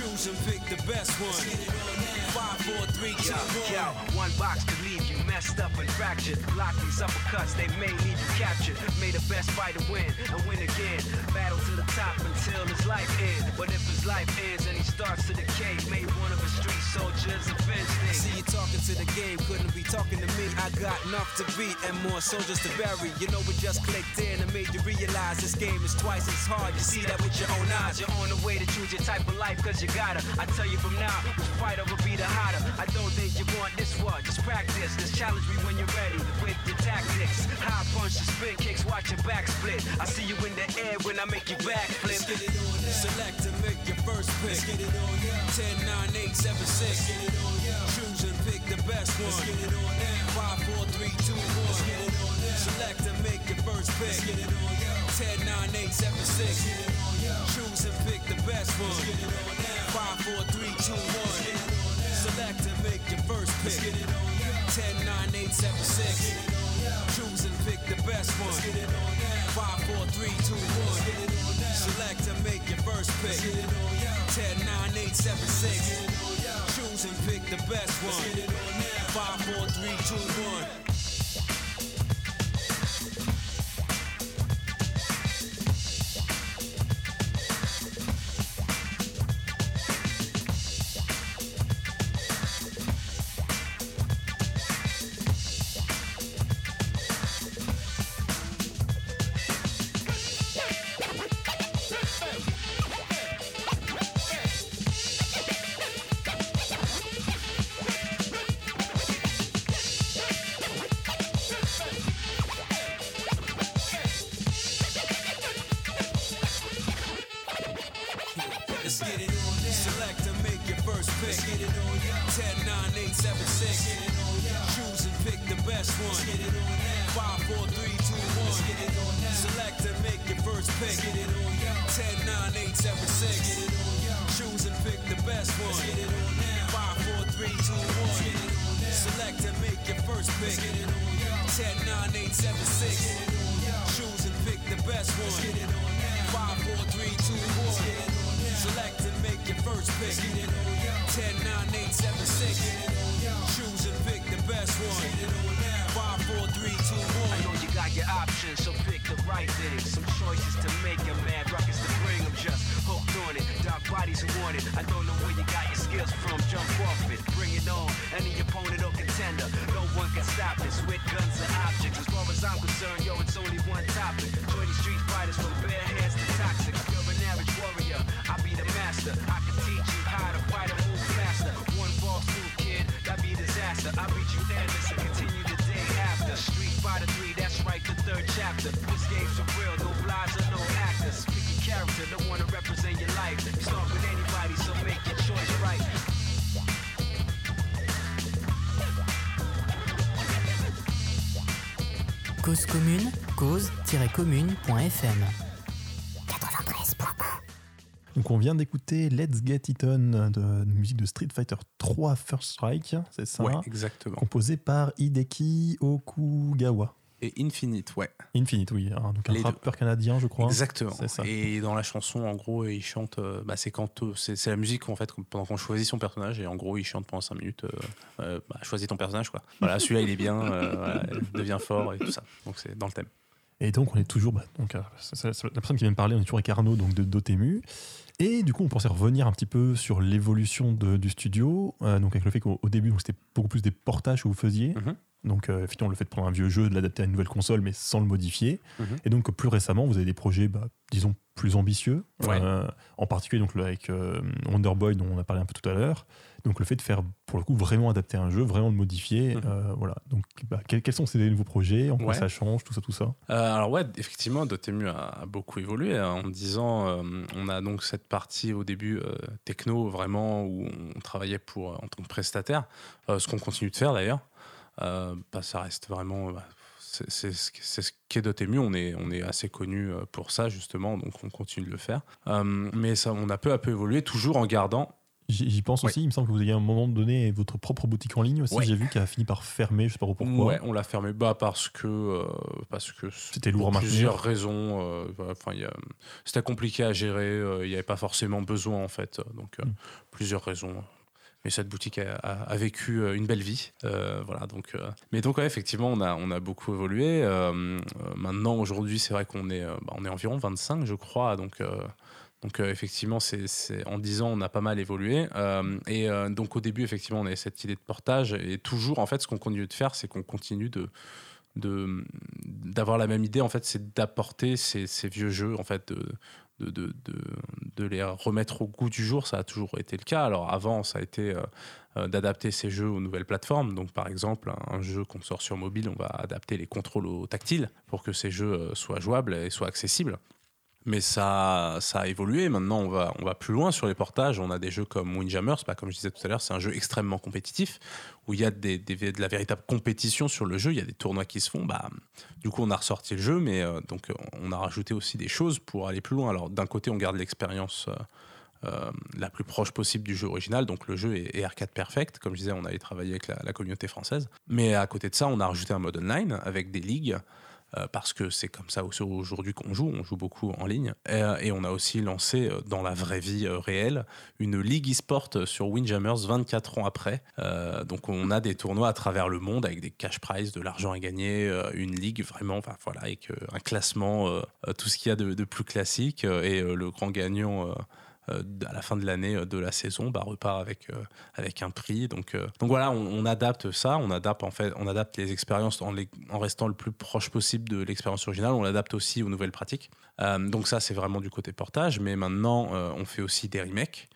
S7: Choose and pick the best one. 5, 4, 3, 2, 1. One box could leave you messed up and fractured. Block these uppercuts, they may leave you captured. May the best fighter win and win again. Battle to the top until his life ends. But if his life ends and he starts to decay, may one of his street soldiers avenge things. See you talking to the game, couldn't be talking to me. I got enough to beat and more soldiers to bury. You know, we just clicked in and made you realize this game is twice as hard. You see that with your own eyes. You're on the way to choose your type of life, cause you gotta. I tell you from now, which fighter will be the hotter. I don't think you want this one. Just practice. Just challenge me when you're ready with your tactics. High punch and spin kicks, watch your back split. I see you in the air when I make you backflip. Select to make your first pick. Let's get it on now. 10, 9, 8, 7, 6. Choose and pick the best one. Let's get it on now. 5, 4, 3, 2, 1. Select to make your first pick. Let's get it on now. 10, 9, 8, 7, 6. Choose and pick the best one. 5, 4, 3, 2, 1. Select to make your first pick. 10, 9, 8, 7, 6. Choose and pick the best one. 5, 4, 3, 2, 1. Select to make your first pick. 10, 9, 8, 7, 6. Choose and pick the best one. 5, 4, 3, 2, 1.
S6: FM.
S1: donc on vient d'écouter Let's Get It On, de, musique de Street Fighter 3 First Strike, c'est ça
S2: Ouais, exactement.
S1: Composé par Hideki Okugawa.
S2: Et Infinite, ouais.
S1: Infinite, oui. Hein, donc un rappeur canadien, je crois.
S2: Exactement. Et dans la chanson, en gros, il chante. Euh, bah, euh, c'est c'est la musique en fait pendant qu'on choisit son personnage et en gros, il chante pendant 5 minutes. Euh, bah, choisis ton personnage, quoi. Voilà, celui-là, il est bien, voilà, devient fort et tout ça. Donc c'est dans le thème.
S1: Et donc, on est toujours. bah, donc, euh, la personne qui vient de parler, on est toujours avec Arnaud donc de Dotemu. Et du coup, on pensait revenir un petit peu sur l'évolution du studio. euh, donc, avec le fait qu'au au début, c'était beaucoup plus des portages que vous faisiez.
S2: Mhm.
S1: Donc, euh, effectivement, le fait de prendre un vieux jeu, de l'adapter à une nouvelle console, mais sans le modifier.
S2: Mhm.
S1: Et donc, plus récemment, vous avez des projets, bah, disons, plus ambitieux.
S2: Ouais.
S1: Euh, en particulier, donc, avec euh, Wonder Boy, dont on a parlé un peu tout à l'heure. Donc, le fait de faire, pour le coup, vraiment adapter un jeu, vraiment le modifier.
S2: Mhm.
S1: euh, voilà. Donc, bah, quels, quels sont ces nouveaux projets? En quoi
S2: Ouais.
S1: ça change? Tout ça, tout ça
S2: Euh, alors ouais, effectivement, Dotemu a, beaucoup évolué hein, en disant, on a donc cette partie au début techno vraiment où on travaillait pour en tant que prestataire, ce qu'on continue de faire d'ailleurs. Euh, bah, ça reste vraiment, bah, c'est ce qu'est Dotemu. On est on est assez connu euh, pour ça justement, donc on continue de le faire. Euh, mais ça, on a peu à peu évolué, toujours en gardant
S1: J'y pense aussi. Il me semble que vous ayez à un moment donné votre propre boutique en ligne aussi. J'ai vu qu'elle a fini par fermer. Je sais pas pourquoi.
S2: Ouais, on l'a fermé bah, parce que euh, parce que
S1: C'était lourd à
S2: plusieurs raisons. euh, voilà, Enfin, il y a- c'était compliqué à gérer. euh, Il n'y avait pas forcément besoin en fait. Donc
S1: Mm.
S2: plusieurs raisons. Mais cette boutique a, vécu euh, une belle vie. Euh, voilà. Donc, euh, mais donc ouais, effectivement, on a on a beaucoup évolué. Maintenant, aujourd'hui, c'est vrai qu'on est bah, on est environ 25, je crois. Donc donc effectivement, c'est, c'est- en 10 ans, on a pas mal évolué. Et donc au début, effectivement, on avait cette idée de portage. Et toujours, en fait, ce qu'on continue de faire, c'est qu'on continue de, de, d'avoir la même idée. En fait, c'est d'apporter ces, ces vieux jeux, en fait, de, les remettre au goût du jour. Ça a toujours été le cas. Alors avant, ça a été euh, euh, d'adapter ces jeux aux nouvelles plateformes. Donc par exemple, un, un jeu qu'on sort sur mobile, on va adapter les contrôles au tactile pour que ces jeux euh, soient jouables et soient accessibles. Mais ça, ça a évolué. Maintenant, on va, on va plus loin sur les portages. On a des jeux comme Windjammers. Bah, comme je disais tout à l'heure, c'est un jeu extrêmement compétitif où il y a des, de la véritable compétition sur le jeu. Il y a des tournois qui se font. Bah, du coup, on a ressorti le jeu, mais euh, donc on a rajouté aussi des choses pour aller plus loin. Alors, d'un côté, on garde l'expérience. euh, euh, la plus proche possible du jeu original. Donc le jeu est, est arcade perfect. Comme je disais, on avait travaillé avec la, la communauté française. Mais à côté de ça, on a rajouté un mode online avec des ligues. Euh, parce que c'est comme ça aujourd'hui qu'on joue, on joue beaucoup en ligne. Et, euh, on a aussi lancé euh, dans la vraie vie réelle une ligue e-sport sur Windjammers 24 ans après. Donc on a des tournois à travers le monde avec des cash prizes, de l'argent à gagner, une ligue vraiment, enfin voilà, avec un classement, tout ce qu'il y a de, plus classique. et le grand gagnant à la fin de l'année euh, de la saison bah, repart avec, euh, avec un prix. Donc, euh, donc voilà, on, adapte ça, on adapte en fait, on adapte les expériences en, restant le plus proche possible de l'expérience originale. On l'adapte aussi aux nouvelles pratiques. Euh, donc ça, c'est vraiment du côté portage. Mais maintenant, euh, on fait aussi des remakes.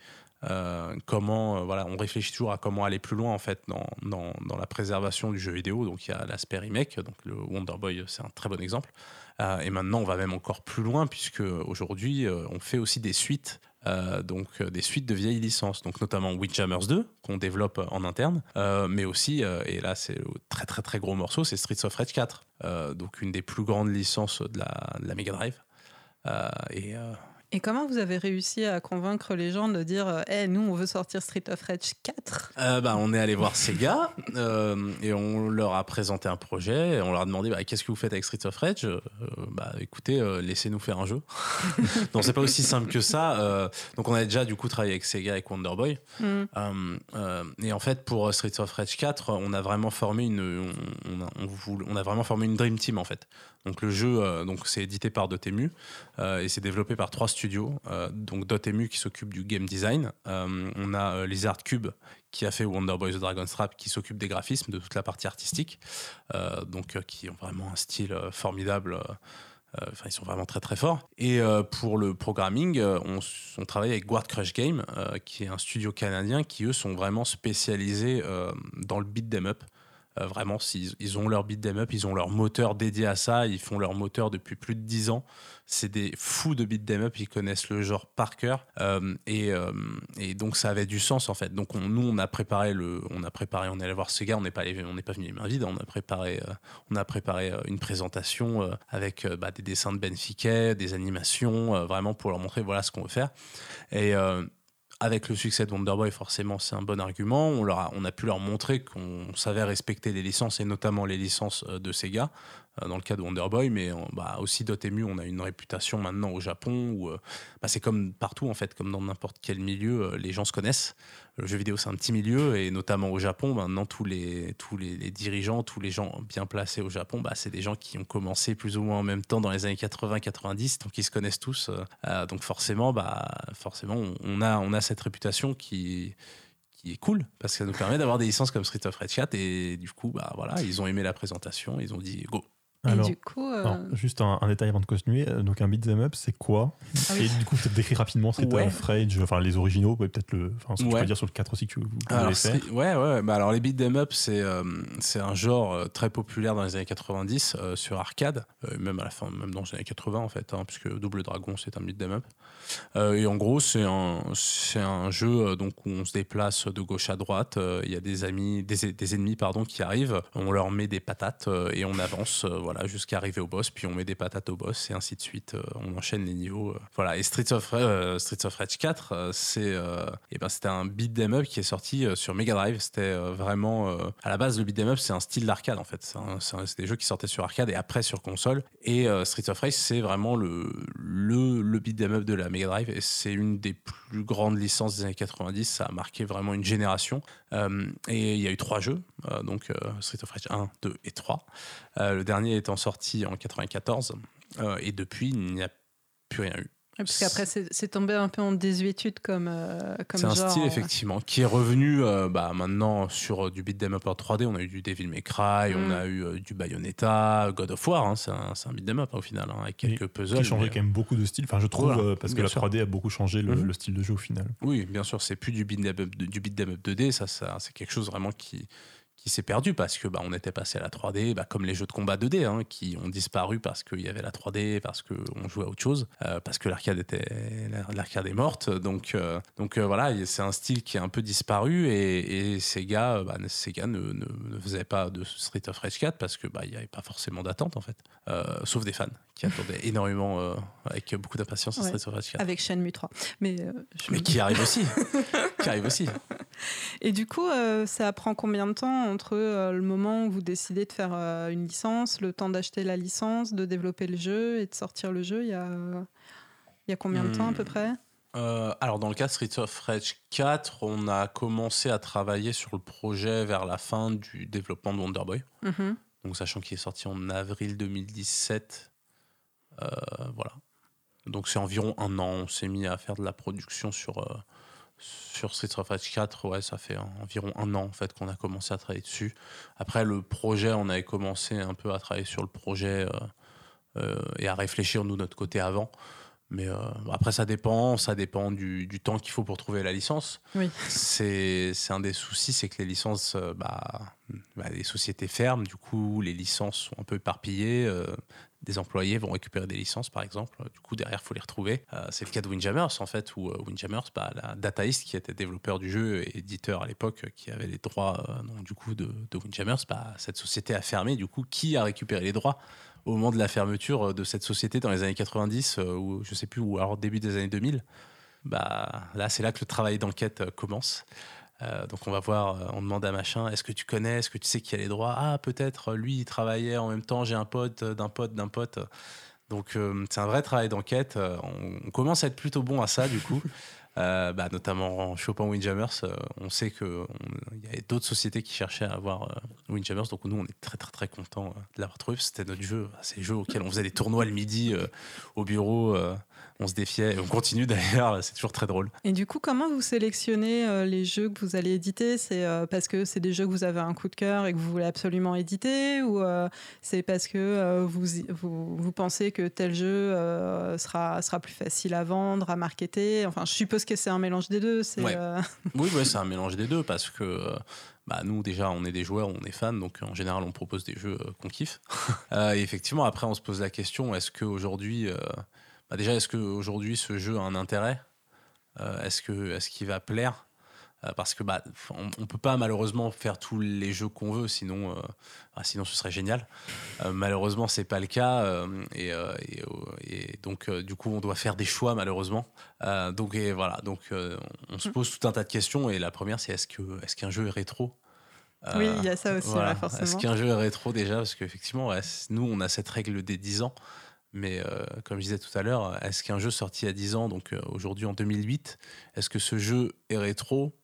S2: Euh, comment, euh, voilà, on réfléchit toujours à comment aller plus loin en fait dans, dans, la préservation du jeu vidéo. Donc il y a l'aspect remake, donc le Wonder Boy, c'est un très bon exemple. Euh, et maintenant, on va même encore plus loin puisque aujourd'hui, euh, on fait aussi des suites euh, donc euh, des suites de vieilles licences, donc notamment Windjammers 2 qu'on développe euh, en interne, mais aussi, et là c'est le très très très gros morceau, c'est Streets of Rage 4, euh, donc une des plus grandes licences de la, de la Mega Drive. Et
S3: Et comment vous avez réussi à convaincre les gens de dire Eh, nous, on veut sortir Street of Rage 4
S2: Euh, bah, on est allé voir Sega euh, et on leur a présenté un projet et on leur a demandé bah, qu'est-ce que vous faites avec Street of Rage? Euh, bah, Écoutez, euh, laissez-nous faire un jeu. <laughs> donc c'est pas aussi simple que ça. Euh, donc on a déjà du coup travaillé avec Sega et avec Wonder Boy.
S3: Mm.
S2: Et en fait, pour Street of Rage 4, on a vraiment formé une, on, on on a vraiment formé une dream team en fait. Donc le jeu, euh, donc c'est édité par Dotemu euh, et c'est développé par trois studios. Euh, donc Dotemu qui s'occupe du game design. Euh, on a euh, Lizard Cube qui a fait Wonder Boy The Dragon's Trap qui s'occupe des graphismes, de toute la partie artistique. Donc qui ont vraiment un style formidable. Enfin, ils sont vraiment très très forts. Et pour le programming, on, travaille avec Guard Crush Game, qui est un studio canadien qui eux sont vraiment spécialisés dans le beat 'em up. Euh, vraiment, ils ont leur beat 'em up, ils ont leur moteur dédié à ça, ils font leur moteur depuis plus de 10 ans. C'est des fous de beat 'em up, ils connaissent le genre par cœur. Euh, et, euh, et donc ça avait du sens en fait. Donc on- nous, on a préparé le, on a préparé, on est allé voir ce gars, on n'est pas, pas venu les mains vides, on a préparé, euh, on a préparé une présentation avec bah, des dessins de Ben des animations, vraiment pour leur montrer voilà ce qu'on veut faire. Et avec le succès de Wonder Boy, forcément, c'est un bon argument. On, a, a pu leur montrer qu'on savait respecter les licences, et notamment les licences euh, de Sega, dans le cas de Wonder Boy, mais euh, bah, aussi Dotemu, on a une réputation maintenant au Japon où euh, bah, c'est comme partout, en fait, comme dans n'importe quel milieu, euh, les gens se connaissent. Le jeu vidéo, c'est un petit milieu, et notamment au Japon, maintenant, tous les, tous les, dirigeants, tous les gens bien placés au Japon, bah, c'est des gens qui ont commencé plus ou moins en même temps dans les années 80-90, donc ils se connaissent tous. euh, euh, donc forcément, bah, forcément on, a, on a cette réputation qui, qui est cool, parce que ça nous permet d'avoir des licences comme Street of Rage 4, et du coup, bah, voilà, ils ont aimé la présentation, ils ont dit go.
S1: Alors,
S3: Et du coup, euh,
S1: non, juste un, un détail avant de continuer. Euh, Donc un beat'em up, c'est quoi
S3: Ah oui.
S1: Et du coup, peut-être décrire rapidement Street
S2: Ouais.
S1: of Rage, enfin les originaux, ouais, peut-être le, enfin ce que tu
S2: Ouais.
S1: peux dire sur le 4 aussi que vous, vous
S2: Alors,
S1: avez fait.
S2: c'est- ouais, ouais, bah alors les beat 'em up, c'est euh, c'est un genre euh, très populaire dans les années 90 euh, sur arcade, euh, même à la fin, même dans les années 80 en fait, hein, puisque Double Dragon c'est un beat 'em up. Euh, et en gros, c'est un, c'est un jeu euh, donc où on se déplace de gauche à droite. euh, Il y a des amis, des, des ennemis pardon qui arrivent. On leur met des patates euh, et on avance, euh, jusqu'à arriver au boss. Puis on met des patates au boss et ainsi de suite. euh, on enchaîne les niveaux. euh, voilà. Et Streets of, euh, of Rage 4, euh, c'est, eh ben, c'était un beat 'em up qui est sorti sur Mega Drive. C'était vraiment, à la base, le beat 'em up, c'est un style d'arcade en fait. C'est, des jeux qui sortaient sur arcade et après sur console. Et Streets of Rage, c'est vraiment le, le, le beat 'em up de la Mega Drive. Et c'est une des plus grandes licences des années 90. Ça a marqué vraiment une génération. Et il y a eu trois jeux, donc Street of Rage 1, 2 et 3. Euh, le dernier étant sorti en 94. Euh, et depuis, il n'y a plus rien eu.
S3: parce qu'après, c'est tombé un peu en désuétude comme, euh, comme
S2: C'est un
S3: genre.
S2: style,
S3: euh,
S2: effectivement, qui est revenu euh, bah, maintenant sur euh, du beat 'em up en 3D. On a eu du Devil May Cry, on
S3: Mm.
S2: a eu euh, du Bayonetta, God of War. hein, c'est un, c'est un beat 'em up hein, au final, hein, avec quelques puzzles.
S1: Qui changeait
S2: mais-
S1: quand même beaucoup de style. Enfin, je trouve,
S2: Voilà,
S1: euh, parce que la
S2: sûr.
S1: 3D a beaucoup changé le,
S2: Mhm.
S1: le style de jeu au final.
S2: Oui, bien sûr, c'est plus du beat 'em up, du beat up 2D, ça, ça c'est quelque chose vraiment qui, qui s'est perdu parce que bah, on était passé à la 3D, bah, comme les jeux de combat 2D, hein, qui ont disparu parce qu'il y avait la 3D, parce qu'on jouait à autre chose, euh, parce que l'arcade était l'arcade est morte. Donc, euh, donc euh, voilà, c'est un style qui est un peu disparu et, et Sega, bah, Sega ne, ne, ne faisait pas de Street of Rage 4 parce que bah, il n'y avait pas forcément d'attente en fait, sauf des fans qui attendaient <laughs> énormément avec beaucoup d'impatience
S3: Ouais.
S2: Street of Rage 4.
S3: Avec Shenmue 3. Mais,
S2: Mais qui arrive aussi, <laughs> qui arrive aussi.
S3: Et du coup, ça prend combien de temps entre euh, le moment où vous décidez de faire euh, une licence, le temps d'acheter la licence, de développer le jeu et de sortir le jeu Il y a, il y a combien de temps à peu
S2: Hmm.
S3: près?
S2: Euh, alors dans le cas de Streets of Rage 4, on a commencé à travailler sur le projet vers la fin du développement de Wonder Boy.
S3: Mhm.
S2: Donc sachant qu'il est sorti en avril 2017, euh, voilà. Donc c'est environ un an. On s'est mis à faire de la production sur euh, sur Streets of Rage 4. Ouais, ça fait environ un an en fait qu'on a commencé à travailler dessus. Après le projet, on avait commencé un peu à travailler sur le projet euh, euh, et à réfléchir nous de notre côté avant. Mais euh, après, ça dépend, ça dépend du, du temps qu'il faut pour trouver la licence.
S3: Oui.
S2: C'est c'est un des soucis, c'est que les licences, bah, bah, les sociétés ferment, du coup, les licences sont un peu éparpillées. euh, des employés vont récupérer des licences, par exemple. Du coup, derrière, il faut les retrouver. Euh, c'est le cas de Windjammers, en fait, où euh, Windjammers, bah, la Data East, qui était développeur du jeu et éditeur à l'époque, euh, qui avait les droits du coup, de, de Windjammers, bah, cette société a fermé. Du coup, qui a récupéré les droits au moment de la fermeture de cette société dans les années 90, euh, ou je sais plus, ou alors début des années 2000 bah, Là, c'est là que le travail d'enquête commence. Euh, donc on va voir, euh, on demande à machin, est-ce que tu connais, est-ce que tu sais qui a les droits? Ah peut-être, lui il travaillait en même temps, j'ai un pote, euh, d'un pote, d'un pote. Donc euh, c'est un vrai travail d'enquête. Euh, on, on commence à être plutôt bon à ça du coup. <laughs> Euh, bah, notamment en Chopin Windjammers, euh, on sait qu'il y avait d'autres sociétés qui cherchaient à avoir euh, Windjammers, donc nous on est très très très contents euh, de l'avoir trouvé. C'était notre jeu, c'est le jeu auquel on faisait des tournois le midi euh, au bureau, euh, on se défiait, et on continue d'ailleurs, c'est toujours très drôle.
S3: Et du coup, comment vous sélectionnez euh, les jeux que vous allez éditer? C'est euh, parce que c'est des jeux que vous avez un coup de cœur et que vous voulez absolument éditer? Ou euh, c'est parce que vous, vous, vous pensez que tel jeu sera, sera plus facile à vendre, à marketer? Enfin, je suppose que c'est un mélange des deux.
S2: Ouais. <laughs> Oui, ouais, c'est un mélange des deux parce que bah, nous, déjà, on est des joueurs, on est fans, donc en général, on propose des jeux qu'on kiffe. <laughs> Euh, et effectivement, après, on se pose la question est-ce qu'aujourd'hui, euh, bah, déjà, est-ce qu'aujourd'hui, ce jeu a un intérêt? Euh, Est-ce qu'il va plaire? Euh, parce que bah, on, on peut pas malheureusement faire tous les jeux qu'on veut, sinon, euh, ah, sinon ce serait génial. Euh, malheureusement, c'est pas le cas, euh, et, et, et donc du coup, on doit faire des choix malheureusement. Donc et voilà, donc on se pose tout un tas de questions, et la première, c'est est-ce que est-ce qu'un jeu est rétro?
S3: Oui, il y a ça aussi,
S2: voilà.
S3: ouais, forcément.
S2: Est-ce qu'un jeu est rétro déjà? Parce qu'effectivement, ouais, nous, on a cette règle des 10 ans. Mais euh, comme je disais tout à l'heure, est-ce qu'un jeu sorti à 10 ans, donc euh, aujourd'hui en 2008, est-ce que ce jeu est rétro?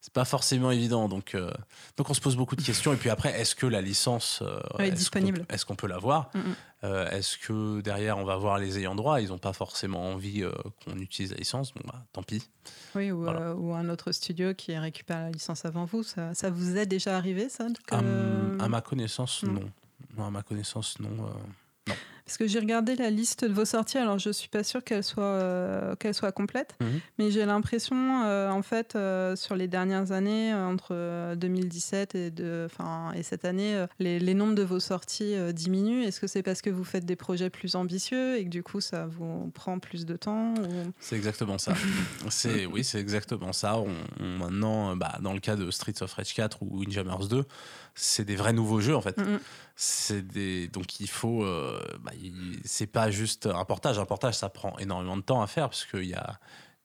S2: C'est pas forcément évident. Donc, euh, donc on se pose beaucoup de questions. Et puis après, est-ce que la licence
S3: est disponible.
S2: Est-ce qu'on peut l'avoir
S3: Mhm.
S2: Euh, Est-ce que derrière, on va voir les ayants droit? Ils n'ont pas forcément envie qu'on utilise la licence. Bon, bah, tant pis.
S3: oui, ou,
S2: Voilà.
S3: ou un autre studio qui récupère la licence avant vous. Ça, ça vous est déjà arrivé, ça que-
S2: À, à ma connaissance,
S3: non.
S2: non. Non, à ma connaissance, non.
S3: Parce que j'ai regardé la liste de vos sorties, alors je suis pas sûre qu'elle soit, euh, qu'elle soit complète,
S2: Mhm.
S3: mais j'ai l'impression, euh, en fait, euh, sur les dernières années, entre euh, 2017 et, de, enfin, et cette année, les, les nombres de vos sorties diminuent. Est-ce que c'est parce que vous faites des projets plus ambitieux et que du coup ça vous prend plus de temps ou-
S2: C'est exactement ça. <laughs> c'est oui, c'est exactement ça. On, on- maintenant, bah, dans le cas de Streets of Rage 4 ou Windjammers 2, c'est des vrais nouveaux jeux en fait.
S3: Mhm.
S2: C'est des donc il faut euh, bah, c'est pas juste un portage. Un portage, ça prend énormément de temps à faire parce qu'il y a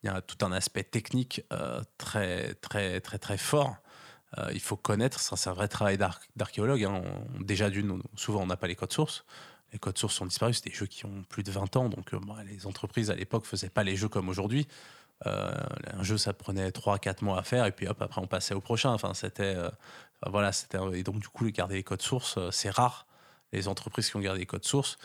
S2: il y a tout un aspect technique euh, très très très très fort. Euh, il faut connaître, ça, c'est un vrai travail d'ar- d'archéologue. hein. Déjà d'une, souvent on n'a pas les codes sources. Les codes sources sont disparus, c'est des jeux qui ont plus de 20 ans, donc bah, les entreprises à l'époque faisaient pas les jeux comme aujourd'hui. Euh, un jeu, ça prenait 3-4 mois à faire, et puis hop, après on passait au prochain. Enfin, c'était. euh, voilà, c'était. Et donc, du coup, garder les codes sources, euh, c'est rare. Les entreprises qui ont gardé les codes sources.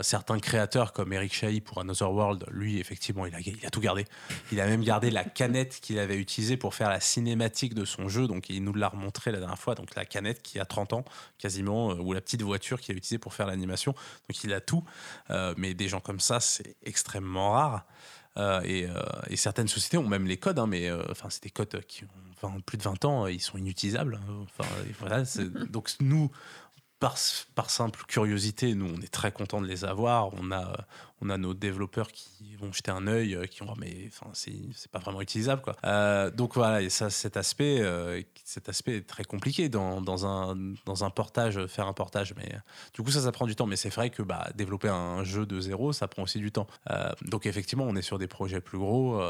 S2: Certains créateurs comme Eric Chahi pour Another World, lui, effectivement, il a, tout gardé. Il a même gardé la canette qu'il avait utilisée pour faire la cinématique de son jeu. Donc, il nous l'a remontré la dernière fois. Donc, la canette qui a 30 ans, quasiment, ou la petite voiture qu'il a utilisée pour faire l'animation. Donc, il a tout. Mais des gens comme ça, c'est extrêmement rare. Euh, et, euh, et certaines sociétés ont même les codes, hein, mais euh, c'est des codes qui ont plus de 20 ans, ils sont inutilisables. hein. Voilà, donc nous, par, simple curiosité, nous, on est très contents de les avoir. On a, on a nos développeurs qui vont jeter un œil, euh, qui vont voir, mais enfin, c'est pas vraiment utilisable. Quoi. Euh, donc voilà, et ça, cet aspect, euh, cet aspect est très compliqué dans, dans, un, dans un portage, faire un portage. Mais du coup, ça, ça prend du temps. Mais c'est vrai que bah, développer un jeu de zéro, ça prend aussi du temps. Donc effectivement, on est sur des projets plus gros.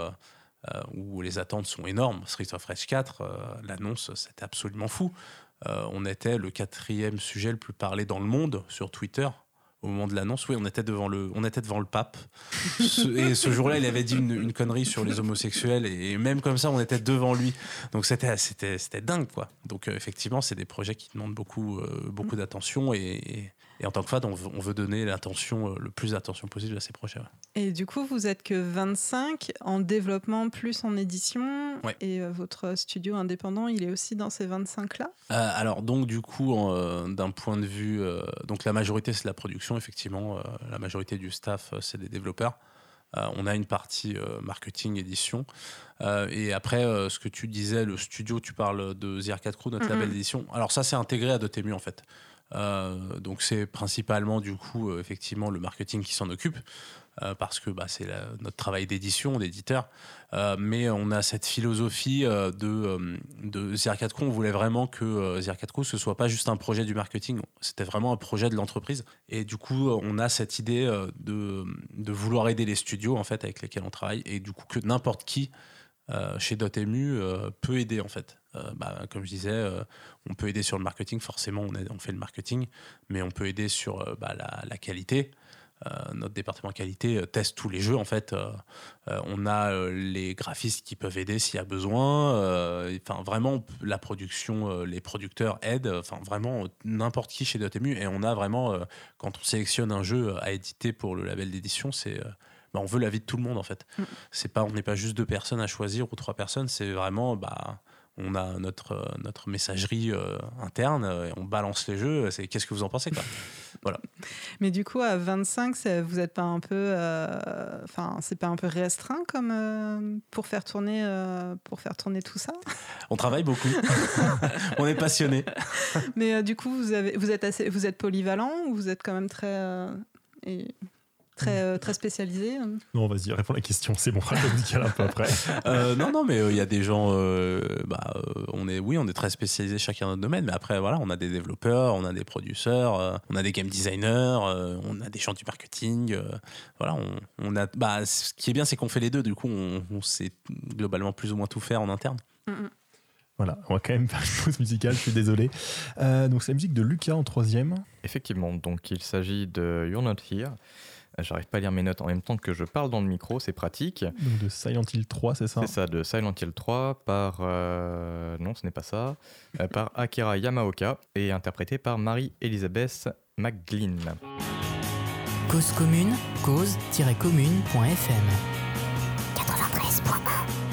S2: où les attentes sont énormes. Street of Rage 4, euh, l'annonce, c'était absolument fou. Euh, on était le quatrième sujet le plus parlé dans le monde sur Twitter. Au moment de l'annonce, oui, on était devant le, on était devant le pape. <laughs> Ce- et ce jour-là, il avait dit une, une connerie sur les homosexuels, et, et même comme ça, on était devant lui. Donc c'était, c'était, c'était dingue, quoi. Donc euh, effectivement, c'est des projets qui demandent beaucoup, euh, beaucoup d'attention, et, et- en tant que fan, on veut, on veut donner l'attention, euh, le plus d'attention possible à ces projets. ouais.
S3: Et du coup, vous êtes que 25 en développement plus en édition.
S2: Ouais.
S3: Et euh, votre studio indépendant, il est aussi dans ces 25-là
S2: Euh, alors donc du coup d'un point de vue donc la majorité c'est la production effectivement la majorité du staff c'est des développeurs Euh, on a une partie euh, marketing, édition. Euh, et après, ce que tu disais, le studio, tu parles de The Arcade Crew, notre
S3: Mhm.
S2: label d'édition. Alors ça, c'est intégré à Dotemu en fait. Euh, donc c'est principalement du coup euh, effectivement le marketing qui s'en occupe euh, parce que bah, c'est notre travail d'édition, d'éditeur. Mais on a cette philosophie de, de. On voulait vraiment que euh, The Arcade Crew ce soit pas juste un projet du marketing, c'était vraiment un projet de l'entreprise. Et du coup, on a cette idée de, de vouloir aider les studios en fait avec lesquels on travaille et du coup que n'importe qui chez Dotemu euh, peut aider en fait. Euh, bah, comme je disais, euh, on peut aider sur le marketing, forcément on, fait le marketing, mais on peut aider sur euh, bah, la, qualité. Euh, notre département qualité euh, teste tous les jeux en fait. Euh, euh, on a euh, les graphistes qui peuvent aider s'il y a besoin. Euh, Enfin vraiment la production, euh, les producteurs aident. Vraiment euh, n'importe qui chez Dotemu et on a vraiment euh, quand on sélectionne un jeu à éditer pour le label d'édition, c'est euh, bah, on veut l'avis de tout le monde en fait.
S3: Mm.
S2: C'est pas on n'est pas juste deux personnes à choisir ou trois personnes. C'est vraiment bah on a notre, euh, notre messagerie euh, interne, euh, et on balance les jeux. C'est qu'est-ce que vous en pensez quoi <laughs>
S3: Mais du coup, à 25, ça- vous êtes pas un peu, euh, c'est pas un peu restreint comme euh, pour faire tourner, pour faire tourner tout ça?
S2: On travaille beaucoup. <laughs> on est passionné.
S3: Mais du coup, vous avez, vous êtes assez, vous êtes polyvalent ou vous êtes quand même très, et très, euh, très spécialisé. euh
S1: Non, vas-y, réponds à la question. C'est bon, radio musical un peu après.
S2: Euh, non, non, mais il y a des gens. euh, bah, euh, on est, oui, on est très spécialisés chacun dans notre domaine. Mais après, voilà, on a des développeurs, on a des producteurs, euh, on a des game designers, euh, on a des gens du marketing. euh, voilà, on, on a. Bah, ce qui est bien, c'est qu'on fait les deux. Du coup, on, on sait globalement plus ou moins tout faire en interne.
S3: Mm, mm.
S1: Voilà, on va quand même faire une pause musicale, je suis désolé. Euh, donc c'est la musique de Lucas en troisième.
S5: Effectivement, donc il s'agit de You're Not Here. J'arrive pas à lire mes notes en même temps que je parle dans le micro, c'est pratique.
S1: Donc de Silent Hill 3, c'est ça
S5: C'est ça, de Silent Hill 3 par. euh, non, ce n'est pas ça. Euh, par Akira Yamaoka et interprété par Marie-Elisabeth McGlynn.
S6: Cause commune, cause-commune.fm 93.1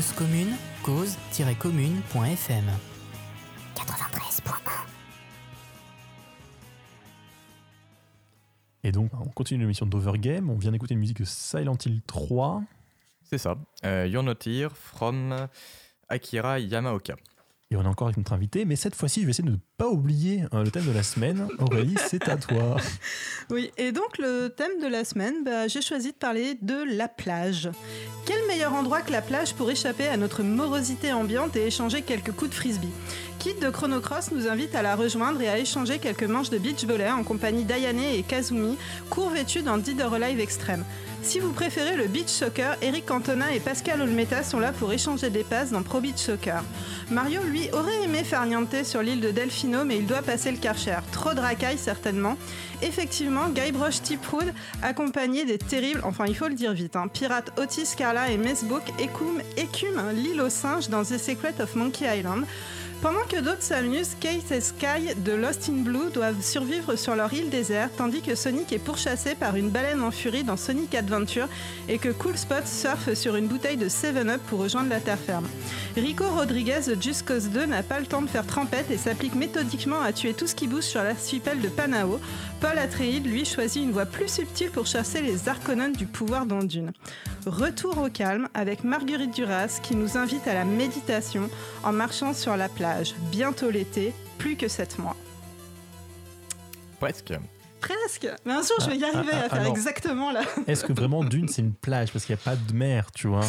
S6: Cause commune, cause-commune.fm.
S8: 93.1
S1: Et donc, on continue l'émission d'Overgame. On vient d'écouter une musique de Silent Hill 3.
S5: C'est ça. Euh, You're Not Here from Akira Yamaoka.
S1: Et on est encore avec notre invité, mais cette fois-ci, je vais essayer de ne pas oublier euh, le thème de la semaine. <laughs> Aurélie, c'est à toi.
S3: Oui, et donc le thème de la semaine, bah, j'ai choisi de parler de la plage. Quel endroit que la plage pour échapper à notre morosité ambiante et échanger quelques coups de frisbee Kit de Chronocross nous invite à la rejoindre et à échanger quelques manches de beach volley en compagnie d'Ayane et Kazumi, court vêtus dans Dead or Alive Extreme. Si vous préférez le beach soccer, Eric Cantona et Pascal Olmeta sont là pour échanger des passes dans Pro Beach Soccer. Mario, lui, aurait aimé faire niente sur l'île de Delfino, mais il doit passer le Karcher. Trop de racailles, certainement. Effectivement, Guybrush Tipwood, accompagné des terribles, enfin il faut le dire vite, hein, pirates Otis, Carla et Mesbook, écument, écument l'île aux singes dans The Secret of Monkey Island. Pendant que d'autres s'amusent, Kate et Sky de Lost in Blue doivent survivre sur leur île déserte, tandis que Sonic est pourchassé par une baleine en furie dans Sonic Adventure et que Cool Spot surfe sur une bouteille de 7-Up pour rejoindre la terre ferme. Rico Rodriguez de Just Cause 2 n'a pas le temps de faire trempette et s'applique méthodiquement à tuer tout ce qui bouge sur l'archipel de Panao. Paul Atreides, lui, choisit une voie plus subtile pour chasser les arconones du pouvoir d'Ondune. Retour au calme avec Marguerite Duras qui nous invite à la méditation en marchant sur la plage. Bientôt l'été, plus que 7 mois.
S5: Presque.
S3: Presque Mais un jour, je vais y arriver
S1: ah,
S3: à faire
S1: alors.
S3: exactement là. <laughs>
S1: Est-ce que vraiment Dune, c'est une plage Parce qu'il n'y a pas de mer, tu vois?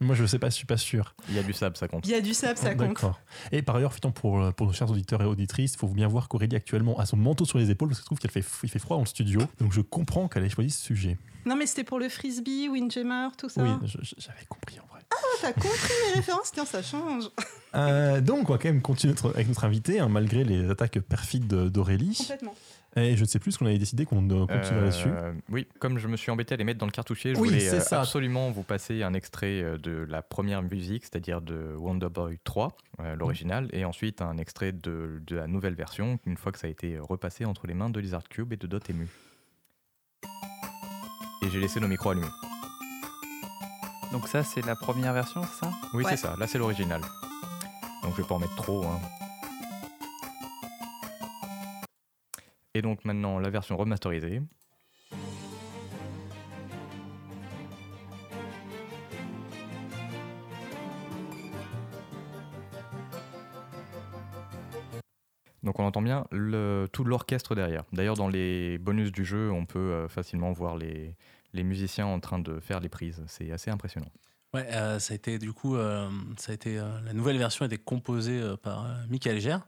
S1: Moi, je sais pas, je suis pas sûr.
S5: Il y a du sable, ça compte.
S3: Il y a du sable, ça compte.
S1: D'accord. Et par ailleurs, pour, euh, pour nos chers auditeurs et auditrices, il faut bien voir qu'Aurélie actuellement a son manteau sur les épaules parce que je trouve qu'il fait, il fait froid dans le studio. Donc je comprends qu'elle ait choisi ce sujet.
S3: Non, mais c'était pour le frisbee, Windjammer, tout ça.
S1: Oui, j'avais compris en vrai.
S3: Ah, t'as compris mes références Tiens, ça change. <laughs>
S1: Euh, donc, on va quand même continuer notre- avec notre invité, hein, malgré les attaques perfides de- d'Aurélie.
S3: Complètement.
S1: Et je ne sais plus ce qu'on avait décidé qu'on euh, continuerait
S5: Euh,
S1: là-dessus.
S5: Oui, comme je me suis embêté à les mettre dans le cartouchier, je
S1: Oui,
S5: voulais euh,
S1: ça.
S5: absolument vous passer un extrait euh, de la première musique, c'est-à-dire de Wonder Boy 3, euh, l'original, et ensuite un extrait de, de la nouvelle version, une fois que ça a été repassé entre les mains de Lizard Cube et de Dotemu. Et j'ai laissé nos micros allumés.
S4: Donc ça, c'est la première version, c'est ça?
S5: Oui,
S3: Ouais.
S5: c'est ça, là c'est l'original. Donc je vais pas en mettre trop. hein. Et donc maintenant la version remasterisée. Donc on entend bien le- tout l'orchestre derrière. D'ailleurs dans les bonus du jeu, on peut euh, facilement voir les, les musiciens en train de faire les prises. C'est assez impressionnant.
S2: Ouais, euh, ça a été du coup, euh, ça a été euh, la nouvelle version a été composée par Michael Gère.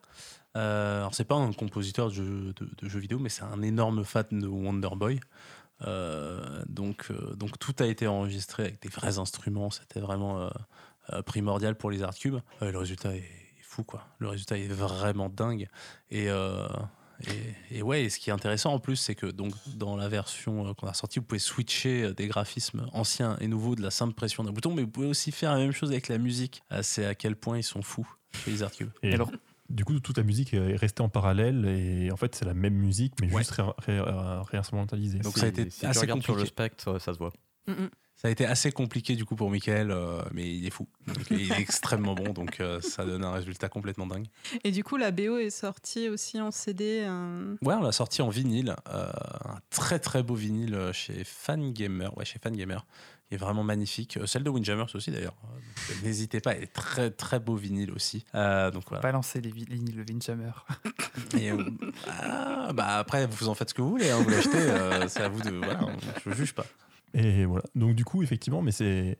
S2: Alors c'est pas un compositeur de jeux, vidéo, mais c'est un énorme fan de Wonder Boy. Euh, donc, donc tout a été enregistré avec des vrais instruments. C'était vraiment primordial pour les Art Cube. Euh, le résultat est, fou, quoi. Le résultat est vraiment dingue. Et, et, et ouais, et ce qui est intéressant en plus, c'est que donc dans la version euh, qu'on a sortie, vous pouvez switcher euh, des graphismes anciens et nouveaux de la simple pression d'un bouton, mais vous pouvez aussi faire la même chose avec la musique. Euh, C'est à quel point ils sont fous chez les Art Cube.
S1: Et
S4: alors-
S1: du coup, toute la musique est restée en parallèle et en fait, c'est la même musique, mais
S2: Ouais.
S1: juste ré- ré- ré- réinstrumentalisée.
S2: Donc ça a été
S5: si tu
S2: assez
S5: regardes sur le
S2: compliqué.
S5: spectre, ça se voit.
S3: Mm, mm.
S2: Ça a été assez compliqué du coup pour Michael, euh, mais il est fou. Donc, il est extrêmement bon, donc euh, ça donne un résultat complètement dingue.
S3: Et du coup, la BO est sortie aussi en CD. euh,
S2: Ouais, on l'a sorti en vinyle, euh, un très très beau vinyle chez Fangamer. Ouais, chez Fangamer. Il est vraiment magnifique. Euh, Celle de Windjammers aussi d'ailleurs. N'hésitez pas, elle est très très beau vinyle aussi. Euh, donc voilà.
S4: Balancer les vi- lignes, le Windjammer. <coughs>
S2: Et, euh, ah, bah après, vous en faites ce que vous voulez. hein, vous l'achetez, euh, c'est à vous de. Voilà, je juge pas.
S1: Et voilà. Donc du coup, effectivement, mais c'est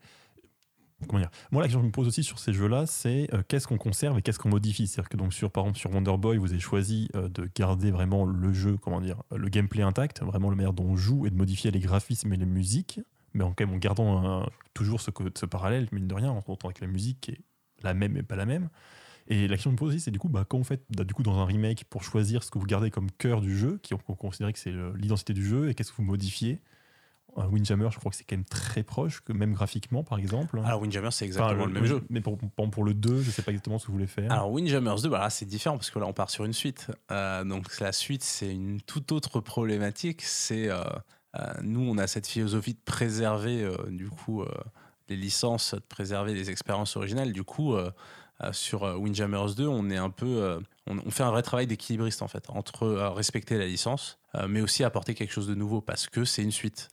S1: comment dire? Moi, la question que je me pose aussi sur ces jeux-là, c'est euh, qu'est-ce qu'on conserve et qu'est-ce qu'on modifie? C'est-à-dire que donc sur par exemple sur Wonder Boy, vous avez choisi euh, de garder vraiment le jeu, comment dire, euh, le gameplay intact, vraiment la manière dont on joue et de modifier les graphismes et les musiques, mais en, quand même en gardant toujours ce, ce parallèle, mine de rien, en tant que la musique est la même mais pas la même. Et la question que je me pose aussi, c'est du coup, bah, quand vous faites bah, du coup, dans un remake pour choisir ce que vous gardez comme cœur du jeu, qui on, on considère que c'est le- l'identité du jeu, et qu'est-ce que vous modifiez? Un Windjammer, je crois que c'est quand même très proche, que même graphiquement, par exemple.
S2: Alors Windjammers, c'est
S1: Enfin,
S2: exactement le même jeu.
S1: Mais pour, pour, le 2, je sais pas exactement ce que vous voulez faire.
S2: Alors Windjammers 2, bah là c'est différent parce que là on part sur une suite. Euh, donc la suite c'est une toute autre problématique. C'est euh, euh, nous on a cette philosophie de préserver du coup les licences, de préserver les expériences originales. Du coup, sur Windjammers 2, on est un peu, on, on fait un vrai travail d'équilibriste en fait, entre respecter la licence, mais aussi apporter quelque chose de nouveau parce que c'est une suite.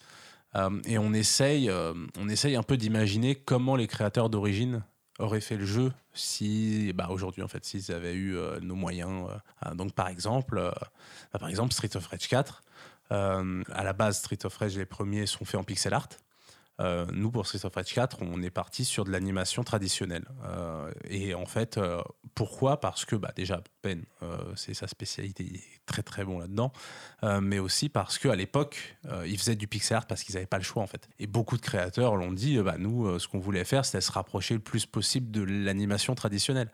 S2: Euh, et on essaye, euh, on essaye un peu d'imaginer comment les créateurs d'origine auraient fait le jeu si, bah, aujourd'hui en fait, s'ils avaient eu euh, nos moyens. donc par exemple, bah, par exemple Street of Rage 4. euh, à la base, Street of Rage, les premiers sont faits en pixel art. Euh, nous, pour Street of Rage 4, on est parti sur de l'animation traditionnelle. Euh, et en fait, euh, pourquoi? Parce que bah, déjà, euh, c'est sa spécialité, il est très très bon là-dedans. Mais aussi parce qu'à l'époque, ils faisaient du pixel art parce qu'ils n'avaient pas le choix en fait. Et beaucoup de créateurs l'ont dit, bah, nous, ce qu'on voulait faire, c'était se rapprocher le plus possible de l'animation traditionnelle.